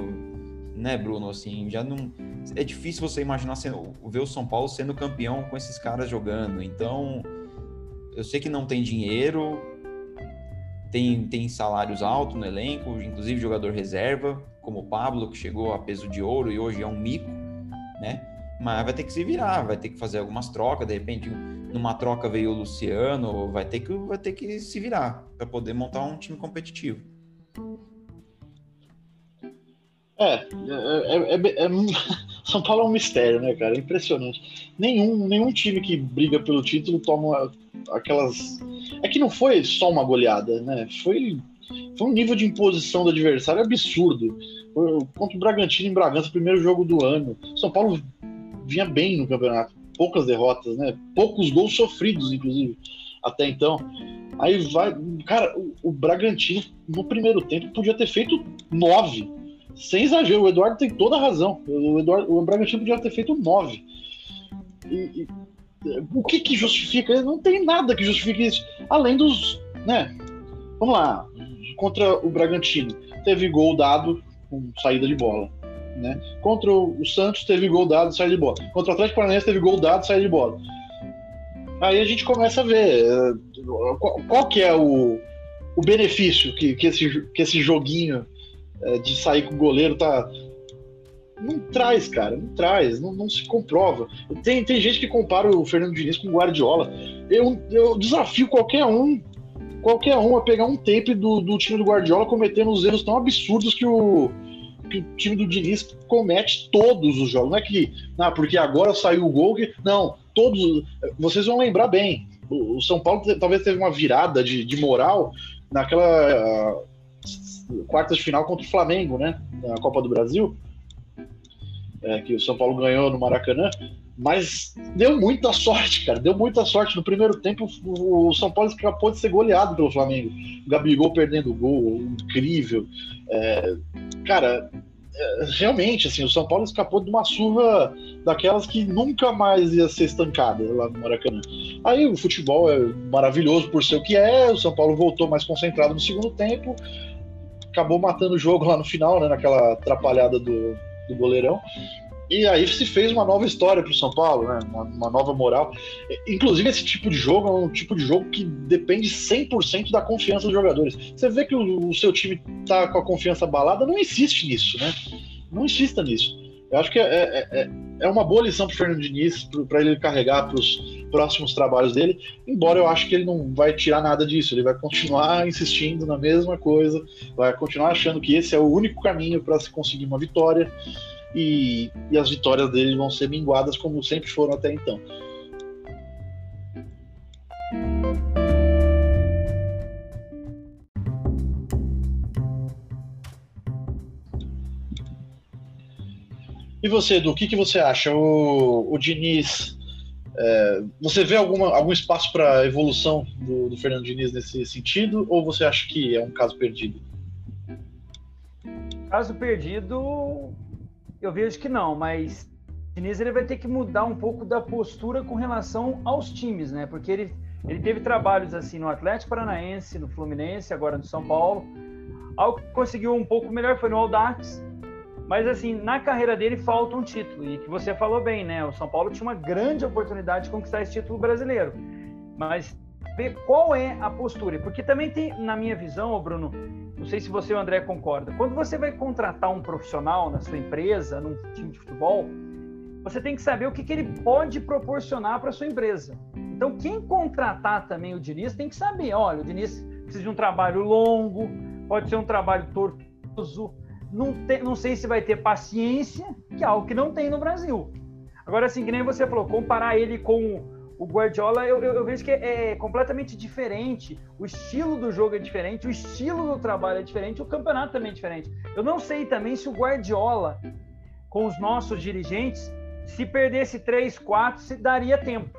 né, Bruno? Assim, já não é difícil você imaginar sendo, ver o São Paulo sendo campeão com esses caras jogando. Então, eu sei que não tem dinheiro, tem, tem salários altos no elenco, inclusive jogador reserva, como o Pablo, que chegou a peso de ouro e hoje é um mico, né? Mas vai ter que se virar, vai ter que fazer algumas trocas, de repente numa troca veio o Luciano, vai ter que, vai ter que se virar para poder montar um time competitivo. É, é, é, é, São Paulo é um mistério, né, cara? É impressionante. Nenhum, nenhum time que briga pelo título toma aquelas. É que não foi só uma goleada, né? Foi, foi um nível de imposição do adversário absurdo. Contra o Bragantino em Bragança, primeiro jogo do ano. São Paulo vinha bem no campeonato, poucas derrotas, né? Poucos gols sofridos, inclusive, até então. Aí vai. Cara, o, o Bragantino, no primeiro tempo, podia ter feito nove. Sem exagero, o Eduardo tem toda a razão. O, Eduardo, o Bragantino podia ter feito nove. E, e, o que que justifica? Não tem nada que justifique isso, além dos, né? Vamos lá, contra o Bragantino teve gol dado com saída de bola, né? Contra o Santos teve gol dado saída de bola. Contra o Atlético Paranaense teve gol dado saída de bola. Aí a gente começa a ver qual, qual que é o, o benefício que, que, esse, que esse joguinho é, de sair com o goleiro tá. Não traz, cara, não traz, não, não, se comprova. Tem, tem gente que compara o Fernando Diniz com o Guardiola. Eu, eu desafio qualquer um, qualquer um a pegar um tape do, do time do Guardiola cometendo os erros tão absurdos que o, que o time do Diniz comete todos os jogos. Não é que, ah, porque agora saiu o gol que. Não, todos. Vocês vão lembrar bem. O São Paulo talvez teve uma virada de, de moral naquela uh, quartas de final contra o Flamengo, né? Na Copa do Brasil. É, que o São Paulo ganhou no Maracanã. Mas deu muita sorte, cara. Deu muita sorte. No primeiro tempo, o São Paulo escapou de ser goleado pelo Flamengo. O Gabigol perdendo o gol, incrível. É, cara, é, realmente, assim, o São Paulo escapou de uma surra daquelas que nunca mais ia ser estancada lá no Maracanã. Aí o futebol é maravilhoso por ser o que é, o São Paulo voltou mais concentrado no segundo tempo, acabou matando o jogo lá no final, né, naquela atrapalhada do, do goleirão. E aí se fez uma nova história para o São Paulo, né? Uma, uma, nova moral. Inclusive, esse tipo de jogo é um tipo de jogo que depende 100% da confiança dos jogadores. Você vê que o, o, seu time tá com a confiança abalada, não insiste nisso, né? Não insista nisso. Eu acho que é, é, é, é uma boa lição para o Fernando Diniz, para ele carregar para os próximos trabalhos dele, embora eu acho que ele não vai tirar nada disso, ele vai continuar insistindo na mesma coisa, vai continuar achando que esse é o único caminho para se conseguir uma vitória e, e as vitórias dele vão ser minguadas como sempre foram até então. E você, Edu, o que, que você acha? O, o Diniz, é, você vê alguma, algum espaço para evolução do, do, Fernando Diniz nesse sentido, ou você acha que é um caso perdido? Caso perdido, eu vejo que não, mas o Diniz ele vai ter que mudar um pouco da postura com relação aos times, né? Porque ele, ele teve trabalhos assim no Atlético Paranaense, no Fluminense, agora no São Paulo. Algo que conseguiu um pouco melhor foi no Aldax. Mas assim, na carreira dele falta um título. E que você falou bem, né? O São Paulo tinha uma grande oportunidade de conquistar esse título brasileiro. Mas qual é a postura. Porque também tem, na minha visão, Bruno, não sei se você e o André concorda. Quando você vai contratar um profissional na sua empresa, num time de futebol, você tem que saber o que, que ele pode proporcionar para sua empresa. Então, quem contratar também o Diniz tem que saber: olha, o Diniz precisa de um trabalho longo, pode ser um trabalho tortuoso, não, te, não sei se vai ter paciência, que é algo que não tem no Brasil. Agora, assim, que nem você falou, comparar ele com o Guardiola eu, eu, eu, vejo que é, é completamente diferente. O estilo do jogo é diferente, o estilo do trabalho é diferente, o campeonato também é diferente. Eu não sei também se o Guardiola, com os nossos dirigentes, se perdesse 3, 4, se daria tempo.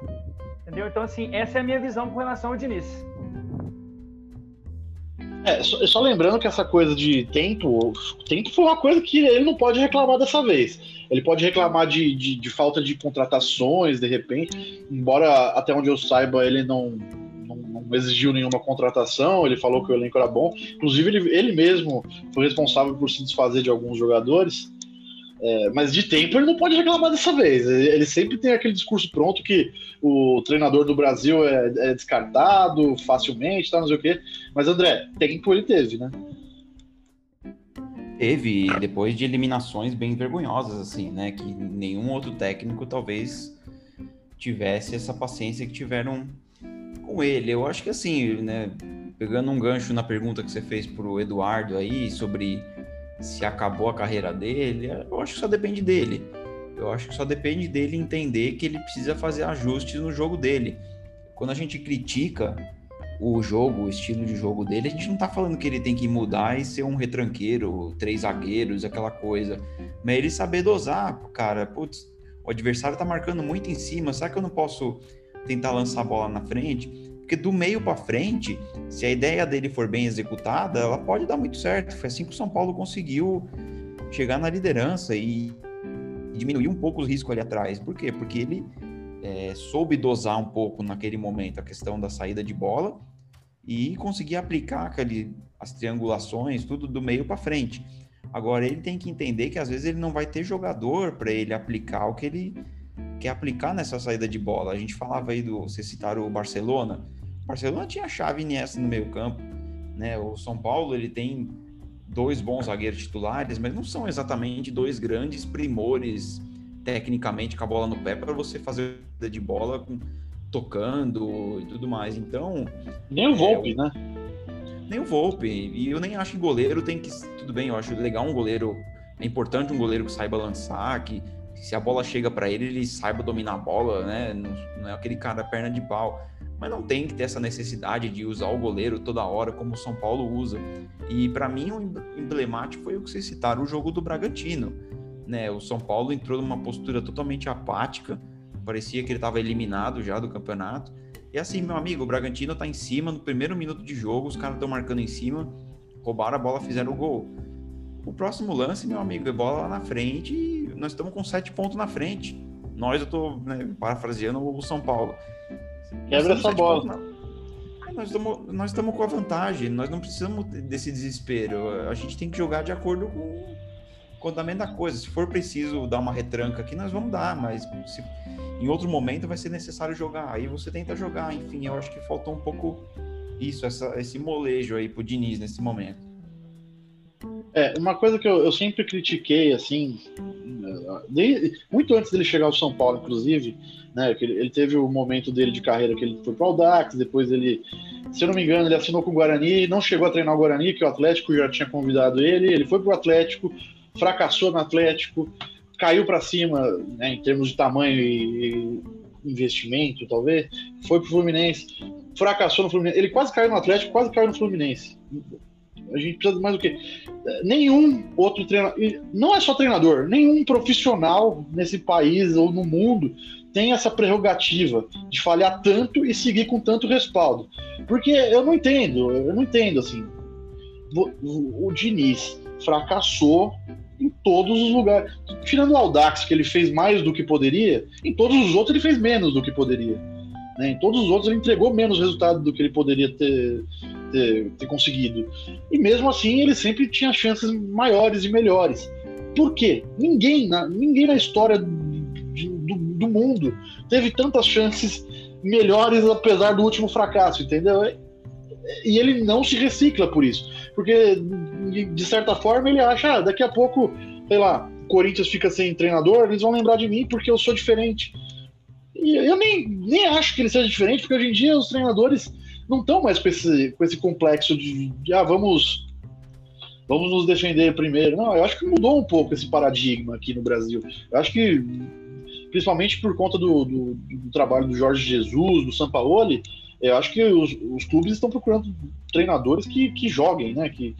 Entendeu? Então, assim, essa é a minha visão com relação ao Diniz. É, só, lembrando que essa coisa de tempo, tempo foi uma coisa que ele não pode reclamar dessa vez. Ele pode reclamar de, de, de falta de contratações, de repente, embora até onde eu saiba ele não, não, não, exigiu nenhuma contratação, ele falou que o elenco era bom. Inclusive, ele, ele mesmo foi responsável por se desfazer de alguns jogadores. É, mas de tempo ele não pode reclamar dessa vez. Ele sempre tem aquele discurso pronto que o treinador do Brasil é, é descartado facilmente, tá, não sei o quê. Mas, André, tempo ele teve, né? Teve, depois de eliminações bem vergonhosas, assim, né? Que nenhum outro técnico talvez tivesse essa paciência que tiveram com ele. Eu acho que assim, né? Pegando um gancho na pergunta que você fez pro Eduardo aí sobre se acabou a carreira dele, eu acho que só depende dele. Eu acho que só depende dele entender que ele precisa fazer ajustes no jogo dele. Quando a gente critica o jogo, o estilo de jogo dele, a gente não tá falando que ele tem que mudar e ser um retranqueiro, três zagueiros, aquela coisa. Mas ele saber dosar, cara, putz, o adversário tá marcando muito em cima, será que eu não posso tentar lançar a bola na frente? Porque do meio para frente, se a ideia dele for bem executada, ela pode dar muito certo. Foi assim que o São Paulo conseguiu chegar na liderança e diminuir um pouco os riscos ali atrás. Por quê? Porque ele é, soube dosar um pouco naquele momento a questão da saída de bola e conseguir aplicar aquele, as triangulações, tudo do meio para frente. Agora ele tem que entender que às vezes ele não vai ter jogador para ele aplicar o que ele quer aplicar nessa saída de bola. A gente falava aí do, vocês citaram o Barcelona. O Barcelona tinha chave Iniesta no meio campo. né? O São Paulo ele tem dois bons zagueiros titulares, mas não são exatamente dois grandes primores tecnicamente com a bola no pé para você fazer de bola com, tocando e tudo mais. Então. Nem o Volpe, é, né? Nem o Volpe. E eu nem acho que goleiro tem que. Tudo bem, eu acho legal um goleiro. É importante um goleiro que saiba lançar, que se a bola chega para ele, ele saiba dominar a bola, né? Não, não, é aquele cara perna de pau. Mas não tem que ter essa necessidade de usar o goleiro toda hora, como o São Paulo usa. E para mim, o emblemático foi o que vocês citaram, o jogo do Bragantino. Né? O São Paulo entrou numa postura totalmente apática, parecia que ele estava eliminado já do campeonato. E assim, meu amigo, o Bragantino tá em cima, no primeiro minuto de jogo, os caras estão marcando em cima, roubaram a bola, fizeram o gol. O próximo lance, meu amigo, é bola lá na frente e nós estamos com sete pontos na frente. Nós, eu tô né, parafraseando o São Paulo. Quebra essa bola. Nós estamos, nós estamos com a vantagem, nós não precisamos desse desespero. A gente tem que jogar de acordo com o andamento da coisa. Se for preciso dar uma retranca aqui, nós vamos dar, mas se, em outro momento vai ser necessário jogar. Aí você tenta jogar. Enfim, eu acho que faltou um pouco isso, essa, esse molejo aí pro Diniz nesse momento. É, uma coisa que eu, eu sempre critiquei, assim, de, muito antes dele chegar ao São Paulo, inclusive, né, ele, teve o momento dele de carreira que ele foi para o Dax, depois ele, se eu não me engano, ele assinou com o Guarani, não chegou a treinar o Guarani, que o Atlético já tinha convidado ele, ele foi para o Atlético, fracassou no Atlético, caiu para cima, né, em termos de tamanho e, investimento, talvez, foi para o Fluminense, fracassou no Fluminense, ele quase caiu no Atlético, quase caiu no Fluminense. A gente precisa mais do que nenhum outro treinador, não é só treinador, nenhum profissional nesse país ou no mundo tem essa prerrogativa de falhar tanto e seguir com tanto respaldo. Porque eu não entendo, eu não entendo assim. O, o Diniz fracassou em todos os lugares. Tirando o Aldax, que ele fez mais do que poderia, em todos os outros ele fez menos do que poderia. Né? Em todos os outros ele entregou menos resultado do que ele poderia ter, ter, ter conseguido. E mesmo assim ele sempre tinha chances maiores e melhores. Por quê? Ninguém na, ninguém na história do, do mundo teve tantas chances melhores apesar do último fracasso, entendeu? E ele não se recicla por isso. Porque, de certa forma, ele acha, ah, daqui a pouco, sei lá, Corinthians fica sem treinador, eles vão lembrar de mim porque eu sou diferente. E eu nem, nem acho que ele seja diferente, porque hoje em dia os treinadores não estão mais com esse, com esse complexo de, de, ah, vamos, vamos nos defender primeiro. Não, eu acho que mudou um pouco esse paradigma aqui no Brasil. Eu acho que, principalmente por conta do, do, do trabalho do Jorge Jesus, do Sampaoli, eu acho que os, os clubes estão procurando treinadores que, que joguem, né? Que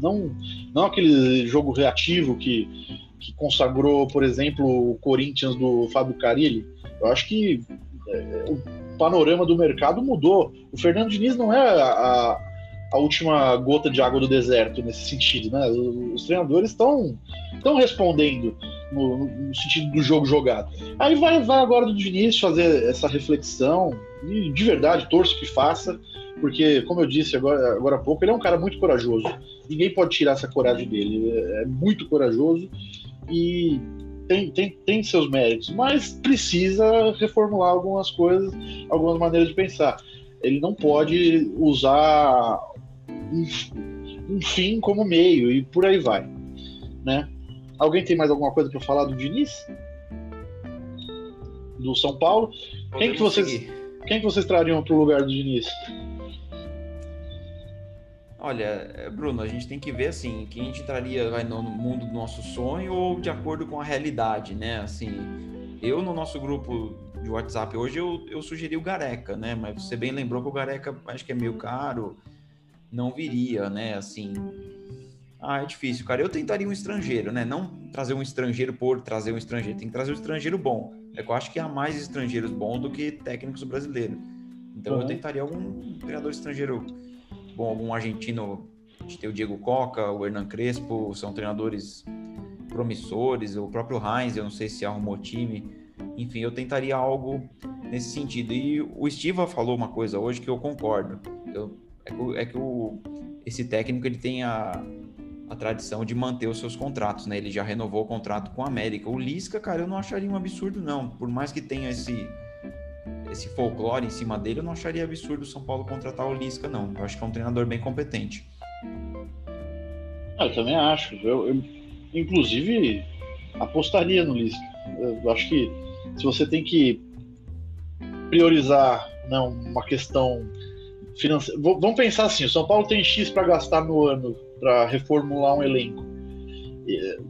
não, não aquele jogo reativo que, que consagrou, por exemplo, o Corinthians do Fábio Carilli. Eu acho que é, o panorama do mercado mudou. O Fernando Diniz não é a, a última gota de água do deserto nesse sentido, né? Os treinadores estão estão respondendo no, no, sentido do jogo jogado. Aí vai, vai agora do Diniz fazer essa reflexão e de verdade torço que faça, porque como eu disse agora, agora há pouco, ele é um cara muito corajoso. Ninguém pode tirar essa coragem dele. É, é muito corajoso e tem, tem, tem seus méritos, mas precisa reformular algumas coisas, algumas maneiras de pensar. Ele não pode usar um, fim como meio e por aí vai, né? Alguém tem mais alguma coisa para falar do Diniz? Do São Paulo? quem que vocês quem que vocês trariam para o lugar do Diniz? Olha, eh, Bruno, a gente tem que ver assim, que a gente entraria vai, no mundo do nosso sonho ou de acordo com a realidade, né? Assim, eu no nosso grupo de WhatsApp hoje eu, eu sugeri o Gareca, né? Mas você bem lembrou que o Gareca acho que é meio caro, não viria, né? Assim, ah, é difícil, cara. Eu tentaria um estrangeiro, né? Não trazer um estrangeiro por trazer um estrangeiro, tem que trazer um estrangeiro bom. É que eu acho que há mais estrangeiros bons do que técnicos brasileiros. Então uhum. eu tentaria algum treinador estrangeiro bom, algum argentino, a gente tem o Diego Coca, o Hernan Crespo, são treinadores promissores, o próprio Heinz, eu não sei se arrumou time, enfim, eu tentaria algo nesse sentido. E o Stiva falou uma coisa hoje que eu concordo, eu, é que, é que o, esse técnico ele tem a, a tradição de manter os seus contratos, né? Ele já renovou o contrato com a América. O Lisca, cara, eu não acharia um absurdo, não. Por mais que tenha esse esse folclore em cima dele, eu não acharia absurdo o São Paulo contratar o Lisca, não. Eu acho que é um treinador bem competente. Ah, eu também acho. Eu, eu inclusive, apostaria no Lisca. Eu acho que se você tem que priorizar né, uma questão financeira. Vamos pensar assim: o São Paulo tem X para gastar no ano para reformular um elenco.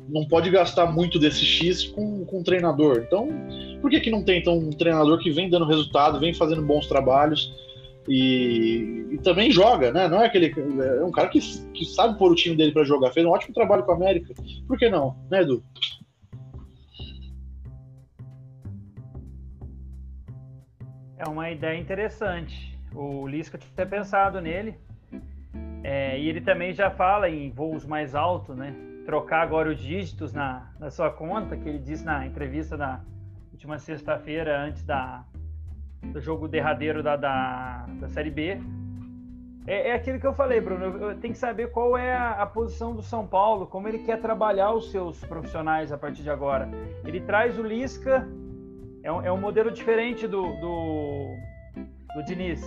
Não pode gastar muito desse X com, com um treinador. Então, por que, que não tem então, um treinador que vem dando resultado, vem fazendo bons trabalhos e, e também joga, né? Não é aquele. É um cara que, que sabe pôr o time dele para jogar. Fez um ótimo trabalho com a América. Por que não, né, Edu? É uma ideia interessante. O Lisca tinha até pensado nele. É, e ele também já fala em voos mais altos, né? Trocar agora os dígitos na, na sua conta, que ele disse na entrevista na última sexta-feira, antes da, do jogo derradeiro da, da, da Série B. É, é, aquilo que eu falei, Bruno. Tenho que saber qual é a, a, posição do São Paulo, como ele quer trabalhar os seus profissionais a partir de agora. Ele traz o Lisca é um, é um modelo diferente do, do, do Diniz.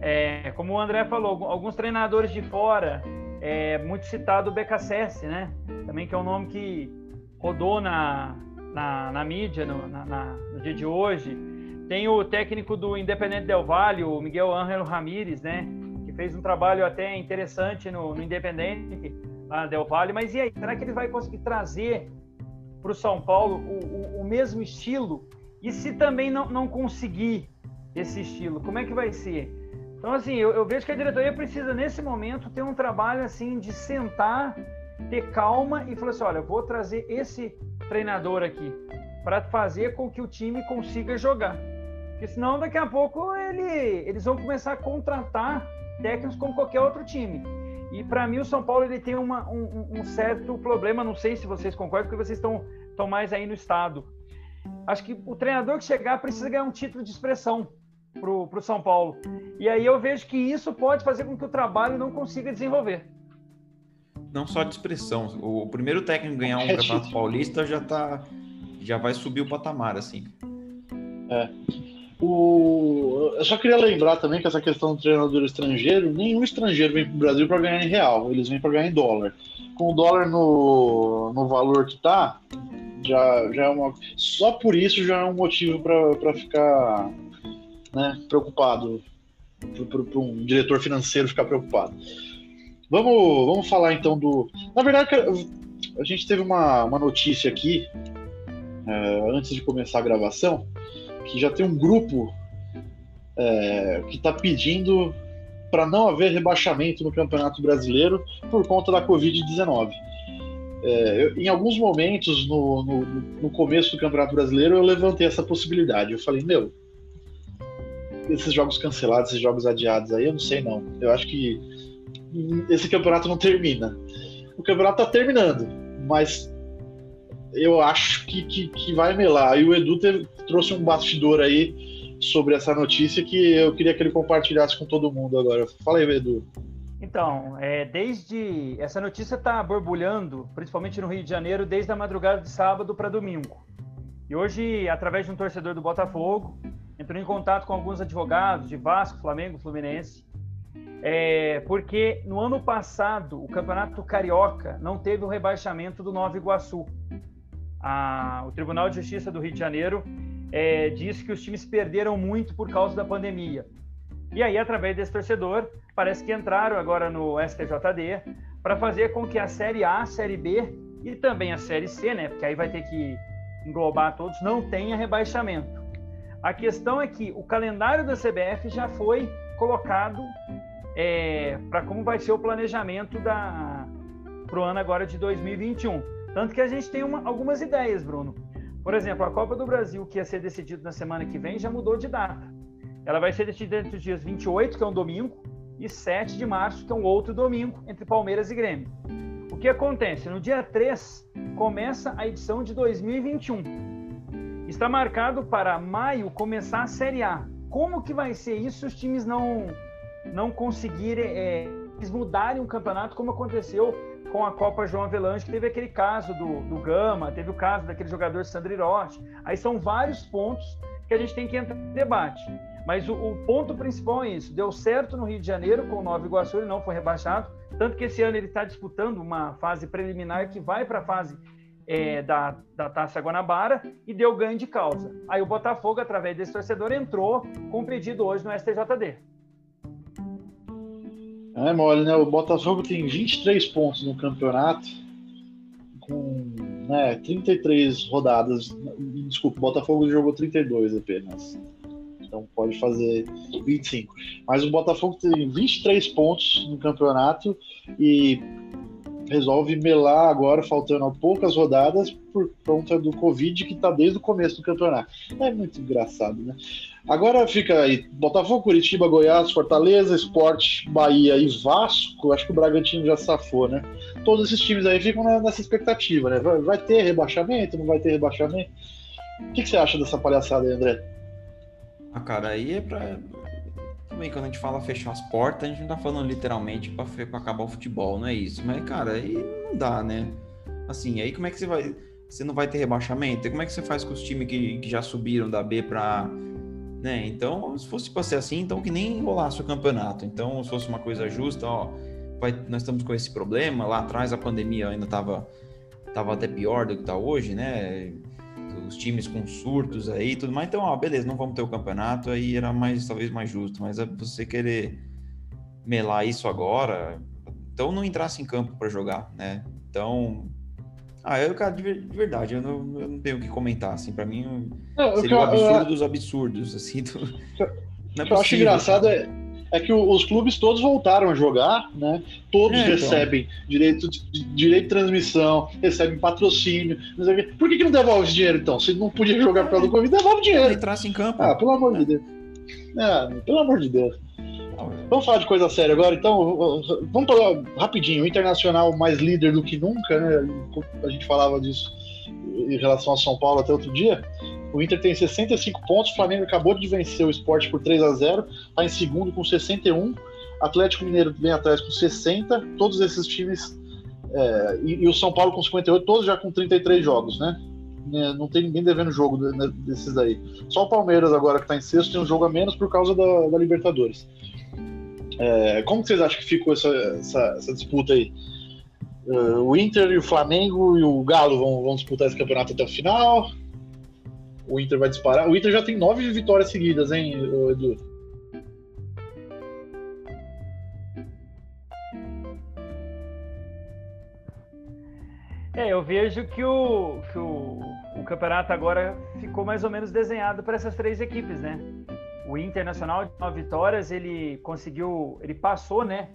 É, como o André falou, alguns treinadores de fora, é muito citado o BKSS, né? Também que é um nome que rodou na, na, na mídia no, na, na, no dia de hoje. Tem o técnico do Independente Del Valle, o Miguel Ángel Ramírez, né? Que fez um trabalho até interessante no, no Independente lá Del Valle. Mas e aí, será que ele vai conseguir trazer para o São Paulo o, o, o mesmo estilo e se também não, não conseguir esse estilo, como é que vai ser? Então, assim, eu, eu, vejo que a diretoria precisa, nesse momento, ter um trabalho, assim, de sentar, ter calma e falar assim, olha, vou trazer esse treinador aqui para fazer com que o time consiga jogar. Porque senão, daqui a pouco, ele, eles vão começar a contratar técnicos como qualquer outro time. E, para mim, o São Paulo ele tem uma, um, um certo problema, não sei se vocês concordam, porque vocês estão, estão mais aí no estado acho que o treinador que chegar precisa ganhar um título de expressão para o São Paulo. E aí eu vejo que isso pode fazer com que o trabalho não consiga desenvolver. Não só de expressão. O primeiro técnico ganhar um é campeonato paulista já tá, já vai subir o patamar, assim. É. O... Eu só queria lembrar também que essa questão do treinador estrangeiro, nenhum estrangeiro vem para o Brasil para ganhar em real, eles vêm para ganhar em dólar. Com o dólar no, no valor que está, já, já é uma. Só por isso já é um motivo para ficar né, preocupado. Para um diretor financeiro ficar preocupado. Vamos, vamos falar então do. Na verdade, a gente teve uma, uma notícia aqui, é, antes de começar a gravação, que já tem um grupo é, que está pedindo para não haver rebaixamento no Campeonato Brasileiro por conta da Covid-19. É, em alguns momentos no, no, no, começo do Campeonato Brasileiro eu levantei essa possibilidade. Eu falei, meu, esses jogos cancelados, esses jogos adiados aí, eu não sei não. Eu acho que esse campeonato não termina. O campeonato tá terminando, mas eu acho que, que, que vai melar. E o Edu teve, trouxe um bastidor aí sobre essa notícia que eu queria que ele compartilhasse com todo mundo agora. Fala aí, Edu. Então, é, desde essa notícia está borbulhando, principalmente no Rio de Janeiro, desde a madrugada de sábado para domingo. E hoje, através de um torcedor do Botafogo, entrou em contato com alguns advogados de Vasco, Flamengo, Fluminense, é, porque no ano passado o Campeonato Carioca não teve o rebaixamento do Nova Iguaçu. A, o Tribunal de Justiça do Rio de Janeiro é, disse que os times perderam muito por causa da pandemia. E aí, através desse torcedor, parece que entraram agora no STJD para fazer com que a Série A, Série B e também a Série C, né? Porque aí vai ter que englobar todos, não tenha rebaixamento. A questão é que o calendário da CBF já foi colocado é, para como vai ser o planejamento da para o ano agora de 2021. Tanto que a gente tem uma, algumas ideias, Bruno. Por exemplo, a Copa do Brasil, que ia ser decidido na semana que vem, já mudou de data. Ela vai ser decidida entre os dias 28, que é um domingo, e 7 de março, que é um outro domingo, entre Palmeiras e Grêmio. O que acontece? No dia 3 começa a edição de 2021. Está marcado para maio começar a Série A. Como que vai ser isso se os times não, não conseguirem é, mudarem o campeonato, como aconteceu com a Copa João Avelange, que teve aquele caso do, do Gama, teve o caso daquele jogador Sandri Rocha. Aí são vários pontos que a gente tem que entrar em debate. Mas o, o, ponto principal é isso. Deu certo no Rio de Janeiro com o Nova Iguaçu, ele não foi rebaixado. Tanto que esse ano ele está disputando uma fase preliminar que vai para a fase é, da, da Taça Guanabara e deu ganho de causa. Aí o Botafogo, através desse torcedor, entrou com um pedido hoje no STJD. É mole, né? O Botafogo tem 23 pontos no campeonato, com né, 33 rodadas. Desculpa, o Botafogo jogou 32 apenas então pode fazer 25. Mas o Botafogo tem 23 pontos no campeonato e resolve melar agora, faltando poucas rodadas, por conta do Covid que está desde o começo do campeonato. É muito engraçado, né? Agora fica aí: Botafogo, Curitiba, Goiás, Fortaleza, Esporte, Bahia e Vasco. Acho que o Bragantino já safou, né? Todos esses times aí ficam nessa expectativa, né? Vai, ter rebaixamento? Não vai ter rebaixamento? O que, que você acha dessa palhaçada aí, André? Ah, cara, aí é pra. Também quando a gente fala fechar as portas, a gente não tá falando literalmente pra, acabar o futebol, não é isso. Mas, cara, aí não dá, né? Assim, aí como é que você vai. Você não vai ter rebaixamento? E como é que você faz com os times que, que já subiram da B pra. Né? Então, se fosse pra ser assim, então que nem enrolasse o campeonato. Então, se fosse uma coisa justa, ó, vai, nós estamos com esse problema. Lá atrás a pandemia ainda tava, tava até pior do que tá hoje, né? Os times com surtos aí e tudo mais. Então, ó, beleza, não vamos ter o campeonato, aí era mais, talvez mais justo, mas é você querer melar isso agora, então não entrasse em campo para jogar, né? Então, ah, eu, cara, de, verdade, eu não, eu não tenho o que comentar, assim, para mim seria o um absurdo eu, dos absurdos, assim, do... Não é eu acho engraçado é é que os clubes todos voltaram a jogar, né? Todos é, então. recebem direito, de, direito de transmissão, recebem patrocínio. Por que, que não devolve dinheiro, então? Se não podia jogar por causa do Covid, devolve dinheiro. Entrasse em campo. Ah, pelo amor é. de Deus. É, pelo amor de Deus. Vamos falar de coisa séria agora, então. Vamos falar rapidinho. O Internacional mais líder do que nunca, né? A gente falava disso em relação a São Paulo até outro dia. O Inter tem 65 pontos, o Flamengo acabou de vencer o esporte por 3 a 0 está em segundo com 61. Atlético Mineiro vem atrás com 60. Todos esses times. É, e, e, o São Paulo com 58, todos já com 33 jogos, né? É, não tem ninguém devendo jogo desses daí. Só o Palmeiras agora que está em sexto tem um jogo a menos por causa da, da Libertadores. É, como vocês acham que ficou essa, essa, essa disputa aí? Uh, o Inter e o Flamengo e o Galo vão, vão disputar esse campeonato até o final? o Inter vai disparar. O Inter já tem nove vitórias seguidas, hein, Edu? É, eu vejo que o, que o, o campeonato agora ficou mais ou menos desenhado para essas três equipes, né? O Internacional de nove vitórias, ele conseguiu, ele passou, né?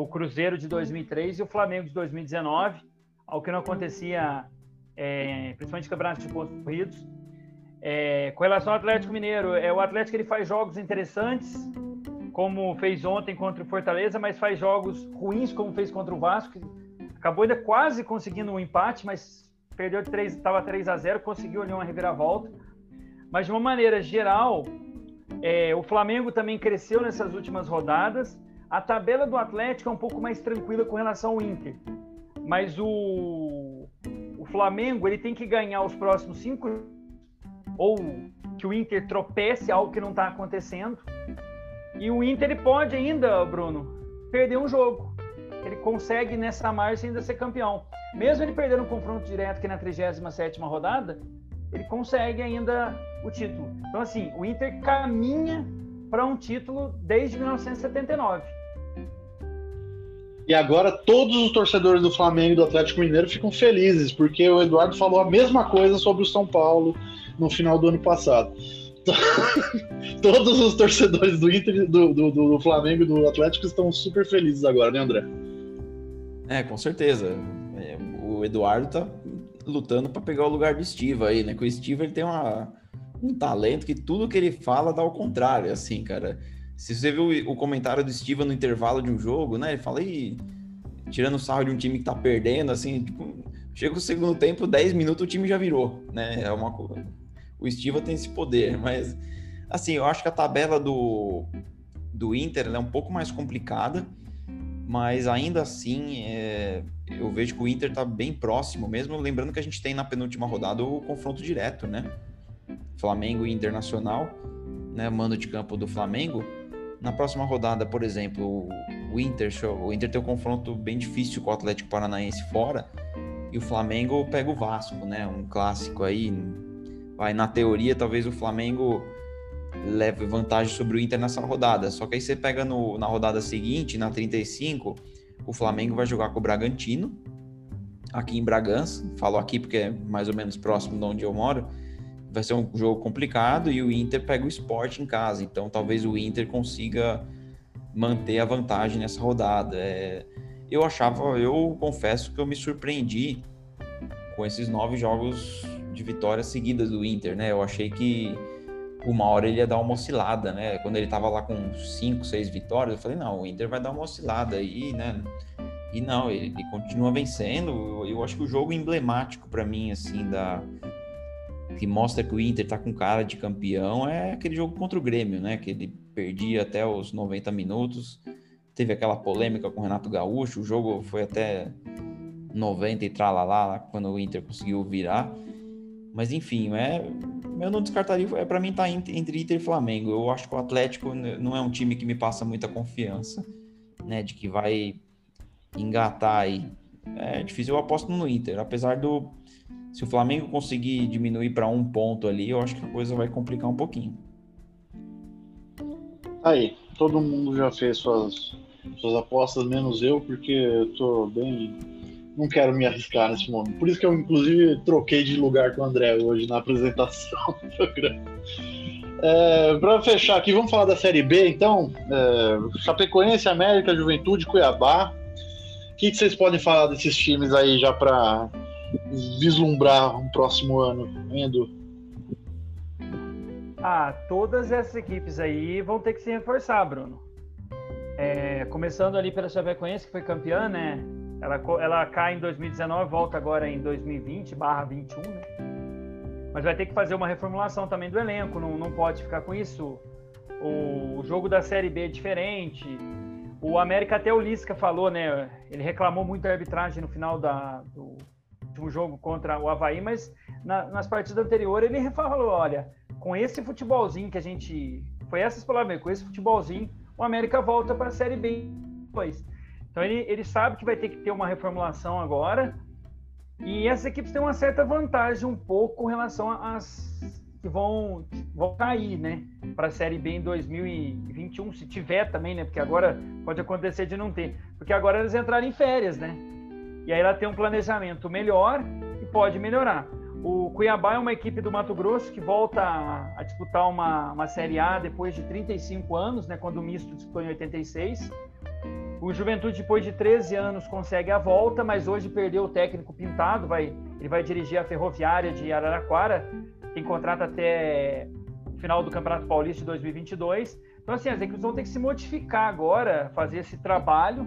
O Cruzeiro de 2003 e o Flamengo de 2019, ao que não acontecia, é, principalmente campeonatos de pontos corridos. É, com relação ao Atlético Mineiro, é, o Atlético ele faz jogos interessantes, como fez ontem contra o Fortaleza, mas faz jogos ruins, como fez contra o Vasco. Acabou ainda quase conseguindo um empate, mas perdeu de 3, estava 3 a 0 conseguiu ali uma reviravolta. Mas de uma maneira geral, é, o Flamengo também cresceu nessas últimas rodadas. A tabela do Atlético é um pouco mais tranquila com relação ao Inter. Mas o, o Flamengo ele tem que ganhar os próximos cinco ou que o Inter tropece algo que não está acontecendo. E o Inter ele pode ainda, Bruno, perder um jogo. Ele consegue nessa margem ainda ser campeão. Mesmo ele perdendo um confronto direto aqui na 37ª rodada, ele consegue ainda o título. Então assim, o Inter caminha para um título desde 1979. E agora todos os torcedores do Flamengo e do Atlético Mineiro ficam felizes, porque o Eduardo falou a mesma coisa sobre o São Paulo no final do ano passado. Todos os torcedores do Inter, do, do, do Flamengo e do Atlético estão super felizes agora, né, André? É, com certeza. É, o Eduardo tá lutando para pegar o lugar do Steve aí, né? Que o Steve ele tem uma, um talento que tudo que ele fala dá ao contrário, assim, cara. Se você viu o comentário do Steve no intervalo de um jogo, né? Ele fala, aí, tirando sarro de um time que tá perdendo, assim, tipo, chega o segundo tempo, 10 minutos o time já virou, né? É uma coisa o Estiva tem esse poder, mas assim, eu acho que a tabela do, do Inter é um pouco mais complicada, mas ainda assim é, eu vejo que o Inter está bem próximo, mesmo lembrando que a gente tem na penúltima rodada o confronto direto, né? Flamengo e Internacional, né, mando de campo do Flamengo. Na próxima rodada, por exemplo, o Inter, o Inter tem um confronto bem difícil com o Atlético Paranaense fora e o Flamengo pega o Vasco, né? Um clássico aí. Vai na teoria, talvez o Flamengo leve vantagem sobre o Inter nessa rodada. Só que aí você pega no, na rodada seguinte, na 35, o Flamengo vai jogar com o Bragantino, aqui em Bragança. Falo aqui porque é mais ou menos próximo de onde eu moro. Vai ser um jogo complicado e o Inter pega o esporte em casa. Então talvez o Inter consiga manter a vantagem nessa rodada. É, eu achava, eu confesso que eu me surpreendi com esses nove jogos de vitórias seguidas do Inter, né? Eu achei que uma hora ele ia dar uma oscilada, né? Quando ele tava lá com cinco, seis vitórias, eu falei, não, o Inter vai dar uma oscilada aí, né? E não, ele, ele continua vencendo. Eu, eu, acho que o jogo emblemático para mim, assim, da que mostra que o Inter tá com cara de campeão é aquele jogo contra o Grêmio, né? Que ele perdia até os 90 minutos. Teve aquela polêmica com o Renato Gaúcho, o jogo foi até 90 e tralalá, quando o Inter conseguiu virar. Mas enfim, é, eu não descartaria, é para mim tá entre Inter e Flamengo. Eu acho que o Atlético não é um time que me passa muita confiança, né, de que vai engatar aí. É difícil, eu aposto no Inter, apesar do se o Flamengo conseguir diminuir para um ponto ali, eu acho que a coisa vai complicar um pouquinho. Aí, todo mundo já fez suas, suas apostas, menos eu, porque eu tô bem não quero me arriscar nesse momento. Por isso que eu, inclusive, troquei de lugar com o André hoje na apresentação do programa. É, para fechar aqui, vamos falar da Série B, então. É, Chapecoense, América, Juventude, Cuiabá. O que, que vocês podem falar desses times aí já para vislumbrar um próximo ano, Endo? Ah, todas essas equipes aí vão ter que se reforçar, Bruno. É, começando ali pela Chapecoense, que foi campeã, né? Ela, ela cai em 2019, volta agora em 2020, barra 21, né? Mas vai ter que fazer uma reformulação também do elenco, não, não pode ficar com isso. O, o jogo da Série B é diferente. O América até o Lisca falou, né? Ele reclamou muito da arbitragem no final da, do último jogo contra o Havaí, mas na, nas partidas anteriores ele falou, olha, com esse futebolzinho que a gente... Foi essas palavras, com esse futebolzinho, o América volta para a Série B depois. Então ele, ele sabe que vai ter que ter uma reformulação agora. E essas equipes têm uma certa vantagem um pouco com relação às que vão, vão cair, né? Para a Série B em 2021, se tiver também, né? Porque agora pode acontecer de não ter. Porque agora eles entraram em férias, né? E aí ela tem um planejamento melhor e pode melhorar. O Cuiabá é uma equipe do Mato Grosso que volta a, disputar uma, uma Série A depois de 35 anos, né? Quando o misto disputou em 86. O Juventude, depois de 13 anos, consegue a volta, mas hoje perdeu o técnico pintado. Vai, ele vai dirigir a Ferroviária de Araraquara, tem contrato até o final do Campeonato Paulista de 2022. Então, assim, as equipes vão ter que se modificar agora, fazer esse trabalho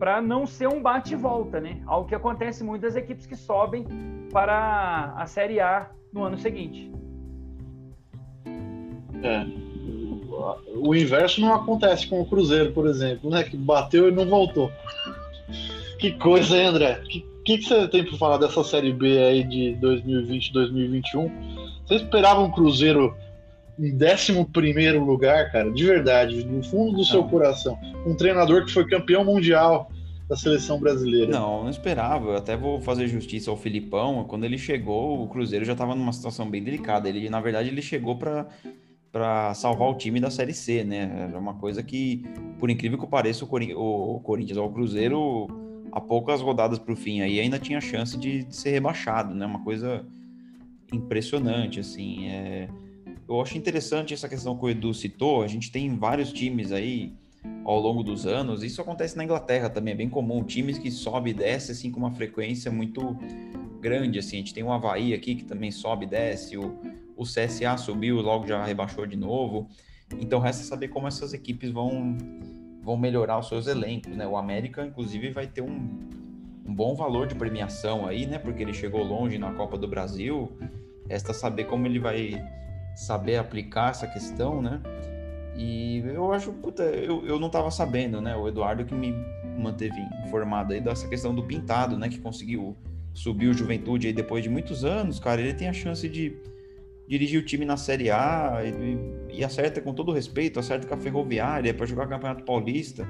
para não ser um bate e volta, né? Algo que acontece muito das equipes que sobem para a Série A no ano seguinte. É o inverso não acontece com o Cruzeiro, por exemplo, né? Que bateu e não voltou. Que coisa, hein, André? O que, que, que, você tem para falar dessa Série B aí de 2020, 2021? Você esperava um Cruzeiro em 11 lugar, cara? De verdade, no fundo do seu coração. Um treinador que foi campeão mundial da seleção brasileira. Não, não esperava. Eu até vou fazer justiça ao Filipão. Quando ele chegou, o Cruzeiro já estava numa situação bem delicada. Ele, na verdade, ele chegou para para salvar o time da Série C, né? Era uma coisa que, por incrível que pareça, o, Corin o Corinthians ou o Cruzeiro, há poucas rodadas para o fim aí, ainda tinha chance de, de, ser rebaixado, né? Uma coisa impressionante, assim. É... Eu acho interessante essa questão que o Edu citou. A gente tem vários times aí ao longo dos anos. Isso acontece na Inglaterra também, é bem comum. Times que sobe e desce, assim, com uma frequência muito grande, assim. A gente tem o Havaí aqui, que também sobe e desce. O o CSA subiu, logo já rebaixou de novo. Então resta saber como essas equipes vão, vão melhorar os seus elencos, né? O América, inclusive, vai ter um, um bom valor de premiação aí, né? Porque ele chegou longe na Copa do Brasil. Resta saber como ele vai saber aplicar essa questão, né? E eu acho, puta, eu, eu não estava sabendo, né? O Eduardo que me manteve informado aí dessa questão do pintado, né? Que conseguiu subir o Juventude aí depois de muitos anos, cara. Ele tem a chance de dirigir o time na Série A e, e acerta com todo respeito, acerta com a Ferroviária para jogar Campeonato Paulista.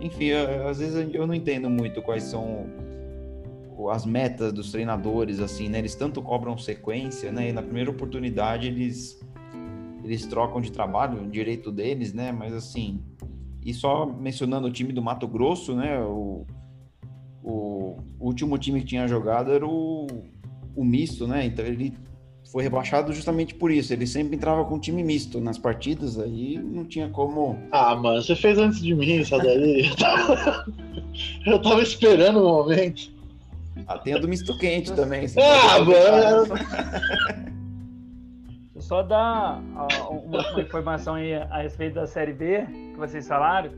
Enfim, às vezes eu não entendo muito quais são as metas dos treinadores, assim, né? Eles tanto cobram sequência, né? E na primeira oportunidade eles eles trocam de trabalho, direito deles, né? Mas assim, e só mencionando o time do Mato Grosso, né? O, o, último time que tinha jogado era o, o misto, né? Então ele foi rebaixado justamente por isso. Ele sempre entrava com time misto nas partidas, aí não tinha como. Ah, mano, você fez antes de mim essa daí. Eu tava esperando o momento. Ah, tem a do misto quente também. Ah, mano! Só dar uma, informação aí a respeito da Série B que vocês falaram.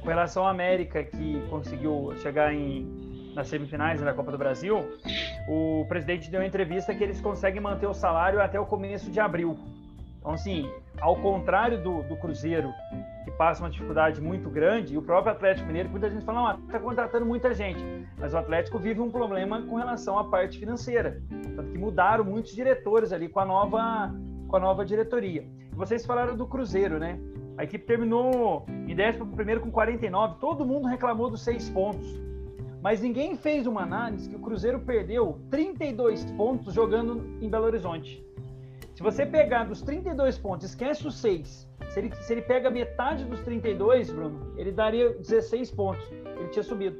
Com relação à América, que conseguiu chegar em, nas semifinais da Copa do Brasil, o presidente deu uma entrevista que eles conseguem manter o salário até o começo de abril. Então, assim, ao contrário do, do Cruzeiro, que passa uma dificuldade muito grande, e o próprio Atlético Mineiro, muita gente fala, está contratando muita gente, mas o Atlético vive um problema com relação à parte financeira. Tanto que mudaram muitos diretores ali com a nova, com a nova diretoria. Vocês falaram do Cruzeiro, né? A equipe terminou em 11 com 49, todo mundo reclamou dos seis pontos. Mas ninguém fez uma análise que o Cruzeiro perdeu 32 pontos jogando em Belo Horizonte. Se você pegar dos 32 pontos, esquece os 6. Se ele, se ele pega metade dos 32, Bruno, ele daria 16 pontos. Ele tinha subido.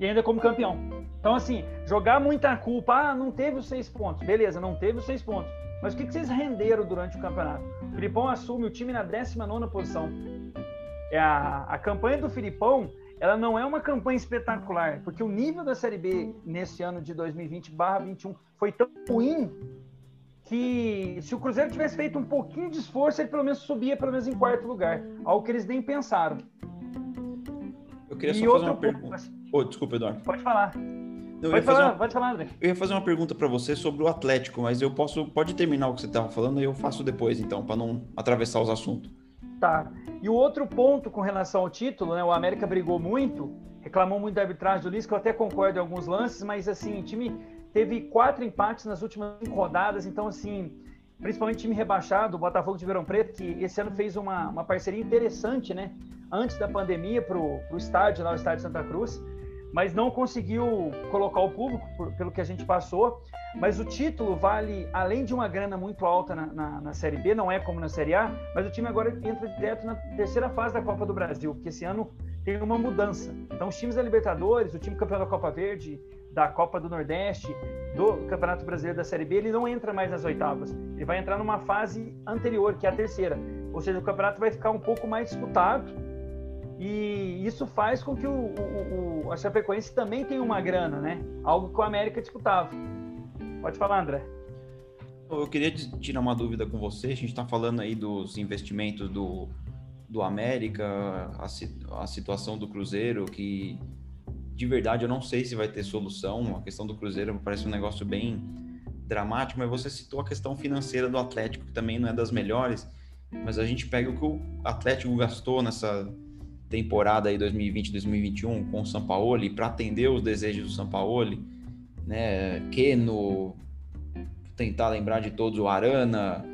E ainda como campeão. Então, assim, jogar muita culpa, ah, não teve os 6 pontos. Beleza, não teve os 6 pontos. Mas o que, que vocês renderam durante o campeonato? O Filipão assume o time na 19 posição. É a, a campanha do Filipão ela não é uma campanha espetacular, porque o nível da Série B nesse ano de 2020/21 foi tão ruim que se o Cruzeiro tivesse feito um pouquinho de esforço, ele pelo menos subia pelo menos em quarto lugar, algo que eles nem pensaram. Eu queria e só fazer uma pergunta. Oh, desculpa, Eduardo. Pode falar. Não, pode, falar uma... pode falar, André. Eu ia fazer uma pergunta para você sobre o Atlético, mas eu posso. Pode terminar o que você estava falando e eu faço depois, então, para não atravessar os assuntos. Tá. E o outro ponto com relação ao título, né? O América brigou muito, reclamou muito da arbitragem do que eu até concordo em alguns lances, mas assim, o time teve quatro empates nas últimas cinco rodadas, então, assim, principalmente time rebaixado, o Botafogo de Verão Preto, que esse ano fez uma, uma parceria interessante, né? Antes da pandemia, para o estádio, lá o estádio Santa Cruz, mas não conseguiu colocar o público, por, pelo que a gente passou. Mas o título vale, além de uma grana muito alta na, na, na, Série B, não é como na Série A, mas o time agora entra direto na terceira fase da Copa do Brasil, porque esse ano tem uma mudança. Então, os times da Libertadores, o time campeão da Copa Verde, da Copa do Nordeste, do Campeonato Brasileiro da Série B, ele não entra mais nas oitavas. Ele vai entrar numa fase anterior, que é a terceira. Ou seja, o campeonato vai ficar um pouco mais disputado. E isso faz com que o, o, o a Chapecoense também tenha uma grana, né? Algo que o América disputava. Pode falar, André. Eu queria tirar uma dúvida com você. A gente está falando aí dos investimentos do, do América, a, a situação do Cruzeiro, que de verdade eu não sei se vai ter solução. A questão do Cruzeiro parece um negócio bem dramático, mas você citou a questão financeira do Atlético, que também não é das melhores. Mas a gente pega o que o Atlético gastou nessa temporada aí 2020-2021 com o Sampaoli para atender os desejos do Sampaoli, né? Keno, tentar lembrar de todos o Arana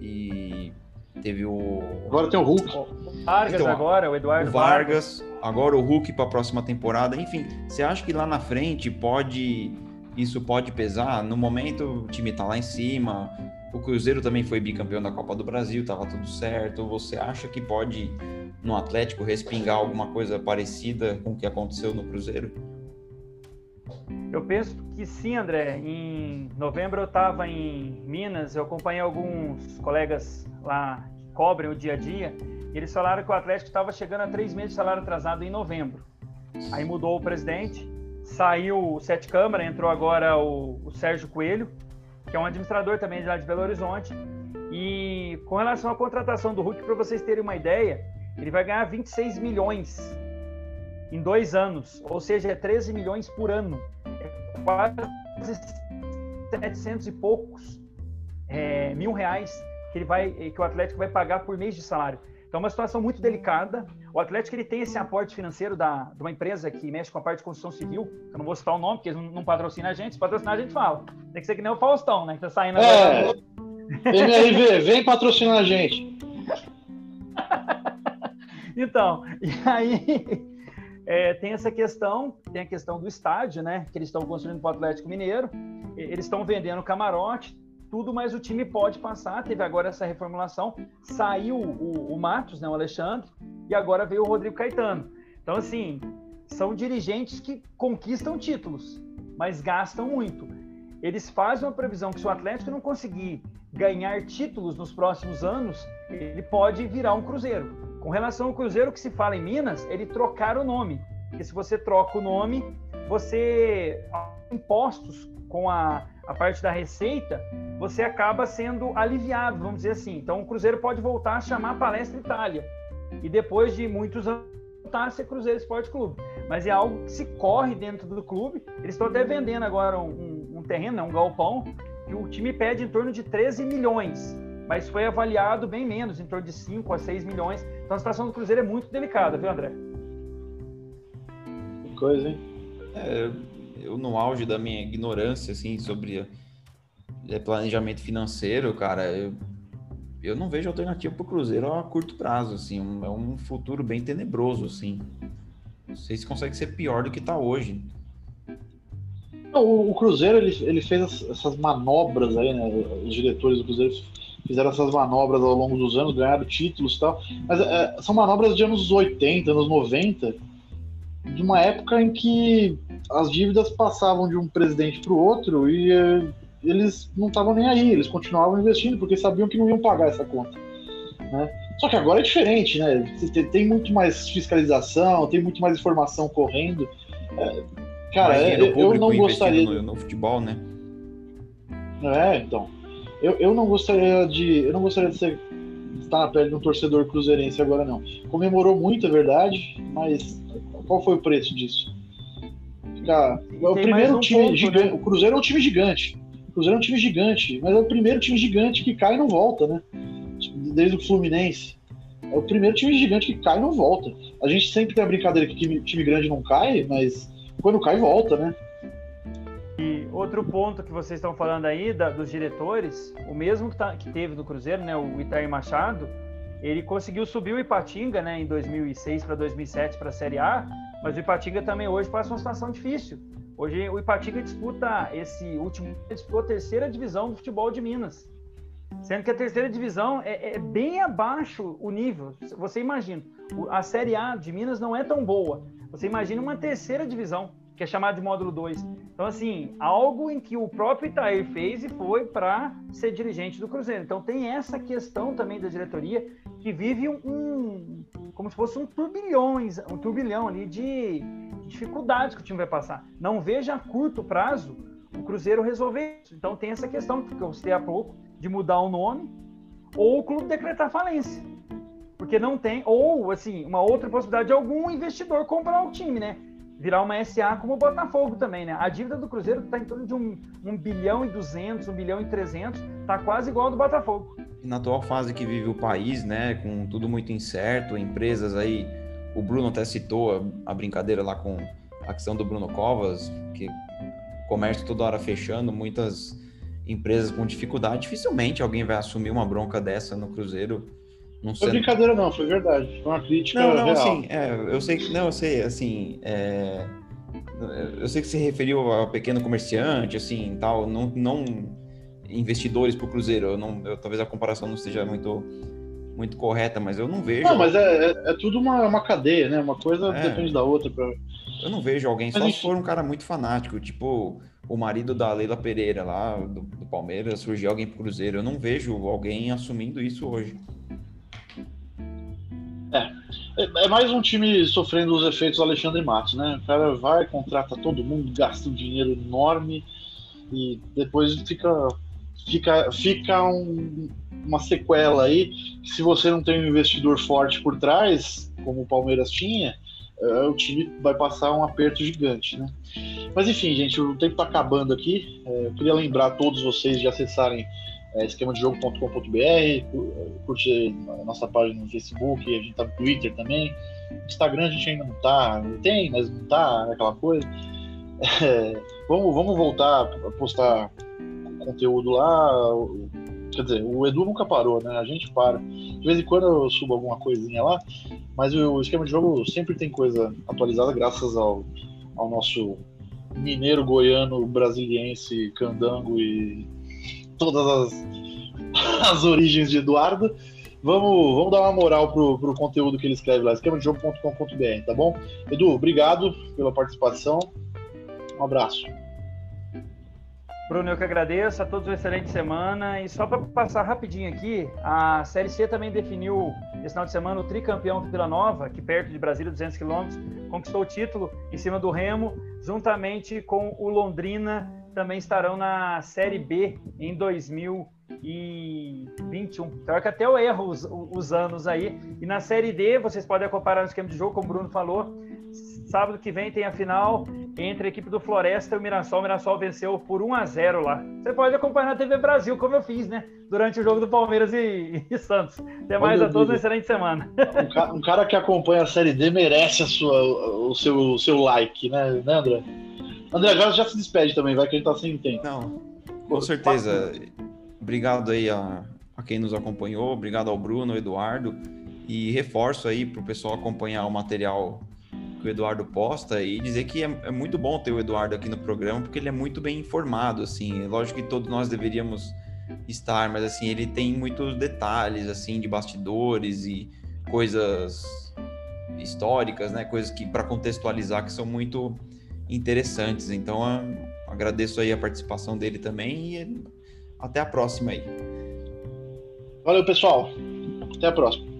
e teve o agora tem o Hulk, o Vargas então, agora, o Eduardo o Vargas, Vargas agora o Hulk para a próxima temporada. Enfim, você acha que lá na frente pode isso pode pesar? No momento o time está lá em cima, o Cruzeiro também foi bicampeão da Copa do Brasil, estava tudo certo. Você acha que pode no Atlético respingar alguma coisa parecida com o que aconteceu no Cruzeiro? Eu penso que sim, André. Em novembro eu estava em Minas, eu acompanhei alguns colegas lá que cobrem o dia a dia eles falaram que o Atlético estava chegando a três meses de salário atrasado em novembro. Aí mudou o presidente, saiu o Sete Câmara, entrou agora o, o Sérgio Coelho, que é um administrador também de lá de Belo Horizonte. E com relação à contratação do Hulk, para vocês terem uma ideia, ele vai ganhar 26 milhões em dois anos, ou seja, é 13 milhões por ano. É quase 700 e poucos é, mil reais que, ele vai, que o Atlético vai pagar por mês de salário. Então, é uma situação muito delicada. O Atlético ele tem esse aporte financeiro da, de uma empresa que mexe com a parte de construção civil. Eu não vou citar o nome, porque eles não, não patrocinam a gente. Se patrocinar, a gente fala. Tem que ser que nem o Faustão, né? Que tá saindo é. MRV, vem patrocinar a gente. então, e aí é, tem essa questão, tem a questão do estádio, né? Que eles estão construindo para o Atlético Mineiro. Eles estão vendendo camarote, tudo, mas o time pode passar. Teve agora essa reformulação, saiu o, o Matos, né, o Alexandre, e agora veio o Rodrigo Caetano. Então, assim, são dirigentes que conquistam títulos, mas gastam muito. Eles fazem uma previsão que se o Atlético não conseguir ganhar títulos nos próximos anos, ele pode virar um Cruzeiro. Com relação ao Cruzeiro que se fala em Minas, ele trocar o nome. Porque se você troca o nome, você impostos com a, a parte da receita, você acaba sendo aliviado, vamos dizer assim. Então o Cruzeiro pode voltar a chamar Palestra Itália. E depois de muitos anos voltar a ser Cruzeiro Esporte Clube. Mas é algo que se corre dentro do clube. Eles estão até vendendo agora um, um, um terreno, né, um galpão, que o time pede em torno de 13 milhões. Mas foi avaliado bem menos, em torno de 5 a 6 milhões. Então a situação do Cruzeiro é muito delicada, viu, André? Que coisa, hein? É, eu no auge da minha ignorância assim sobre é, planejamento financeiro, cara, eu, eu não vejo alternativa para o Cruzeiro a curto prazo, assim, um, é um futuro bem tenebroso, assim. Não sei se consegue ser pior do que está hoje. O, o, Cruzeiro ele, ele fez essas manobras aí, né? Os diretores do Cruzeiro fizeram essas manobras ao longo dos anos, ganharam títulos e tal. Mas é, são manobras de anos 80, anos 90, de uma época em que as dívidas passavam de um presidente para o outro e eh, eles não estavam nem aí, eles continuavam investindo porque sabiam que não iam pagar essa conta. Né? Só que agora é diferente, né? Tem muito mais fiscalização, tem muito mais informação correndo. É, cara, é, eu, eu não gostaria. No, no, futebol, né? É, então. Eu, eu não gostaria de. Eu não gostaria de ser, estar na pele de um torcedor cruzeirense agora, não. Comemorou muito, é verdade, mas qual foi o preço disso? Cara, é o primeiro um time ponto, gigante. Né? O Cruzeiro é um time gigante. O Cruzeiro é um time gigante, mas é o primeiro time gigante que cai e não volta, né? Desde o Fluminense. É o primeiro time gigante que cai e não volta. A gente sempre tem a brincadeira que time, time grande não cai, mas quando cai, volta, né? Outro ponto que vocês estão falando aí da, dos diretores, o mesmo que, tá, que teve no Cruzeiro, né, o Itair Machado, ele conseguiu subir o Ipatinga, né, em 2006 para 2007 para a Série A, mas o Ipatinga também hoje passa uma situação difícil. Hoje o Ipatinga disputa esse último, disputou a terceira divisão do futebol de Minas. Sendo que a terceira divisão é, é bem abaixo o nível. Você imagina, a Série A de Minas não é tão boa. Você imagina uma terceira divisão, que é chamada de módulo 2. Então, assim, algo em que o próprio Itair fez e foi para ser dirigente do Cruzeiro. Então, tem essa questão também da diretoria que vive um, um como se fosse um turbilhões, um turbilhão ali de dificuldades que o time vai passar. Não veja a curto prazo o Cruzeiro resolver isso. Então tem essa questão que eu citei há pouco de mudar o nome ou o clube decretar falência. Porque não tem, ou assim, uma outra possibilidade de algum investidor comprar o time, né? Virar uma SA como o Botafogo também, né? A dívida do Cruzeiro está em torno de um, um bilhão e duzentos, um bilhão e trezentos, tá quase igual ao do Botafogo na atual fase que vive o país, né, com tudo muito incerto, empresas aí, o Bruno até citou a, a brincadeira lá com a questão do Bruno Covas, que comércio toda hora fechando, muitas empresas com dificuldade, dificilmente alguém vai assumir uma bronca dessa no Cruzeiro. Não foi brincadeira não, foi verdade, foi uma crítica Não, não, real. assim, é, eu sei que, não, eu sei, assim, é, eu sei que se referiu a pequeno comerciante, assim, tal, não, não investidores para o Cruzeiro. Eu não, eu, talvez a comparação não seja muito muito correta, mas eu não vejo. Não, mas é, é, é tudo uma, uma cadeia, né? Uma coisa é. depende da outra. Pra... Eu não vejo alguém, mas só se for um cara muito fanático, tipo o marido da Leila Pereira lá, do, do Palmeiras, surgiu alguém pro Cruzeiro. Eu não vejo alguém assumindo isso hoje. É. É, é mais um time sofrendo os efeitos do Alexandre Matos, né? O cara vai, contrata todo mundo, gasta um dinheiro enorme e depois fica fica, fica um, uma sequela aí, que se você não tem um investidor forte por trás, como o Palmeiras tinha, uh, o time vai passar um aperto gigante, né? Mas enfim, gente, o tempo está acabando aqui. Uh, eu queria lembrar todos vocês de acessarem é, esquemadejogo.com.br, curtir a nossa página no Facebook, a gente tá no Twitter também. Instagram a gente ainda não tá, tem, mas não tá, aquela coisa. É, vamos, vamos voltar a postar conteúdo lá. Quer dizer, o Edu nunca parou, né? A gente para. De vez em quando eu subo alguma coisinha lá, mas o esquema de jogo sempre tem coisa atualizada, graças ao, ao nosso mineiro, goiano, brasiliense, candango e todas as, as origens de Eduardo. Vamos, vamos dar uma moral pro, pro conteúdo que ele escreve lá, esquemadejogo.com.br, tá bom? Edu, obrigado pela participação. Um abraço. Bruno, eu que agradeço. A todos uma excelente semana. E só para passar rapidinho aqui, a Série C também definiu esse final de semana o tricampeão Vila Nova, que perto de Brasília, 200 quilômetros, conquistou o título em cima do Remo, juntamente com o Londrina, também estarão na Série B em 2021. Então é que até eu erro os, os anos aí. E na Série D, vocês podem acompanhar no esquema de jogo, como o Bruno falou. Sábado que vem tem a final entre a equipe do Floresta e o Mirassol. O Mirassol venceu por 1 a 0 lá. Você pode acompanhar na TV Brasil, como eu fiz, né? Durante o jogo do Palmeiras e, e Santos. Até mais a todos, uma excelente semana. Um cara, um cara, que acompanha a Série D merece a sua, o, seu, o seu like, né, né, André? André, agora já se despede também, vai que a gente tá sem tempo. Não, com certeza. Obrigado aí a, a quem nos acompanhou, obrigado ao Bruno, ao Eduardo. E reforço aí para o pessoal acompanhar o material que o Eduardo posta e dizer que é, é, muito bom ter o Eduardo aqui no programa, porque ele é muito bem informado, assim. É lógico que todos nós deveríamos estar, mas assim, ele tem muitos detalhes, assim, de bastidores e coisas históricas, né? Coisas que para contextualizar que são muito interessantes. Então, agradeço aí a participação dele também e até a próxima aí. Valeu, pessoal. Até a próxima.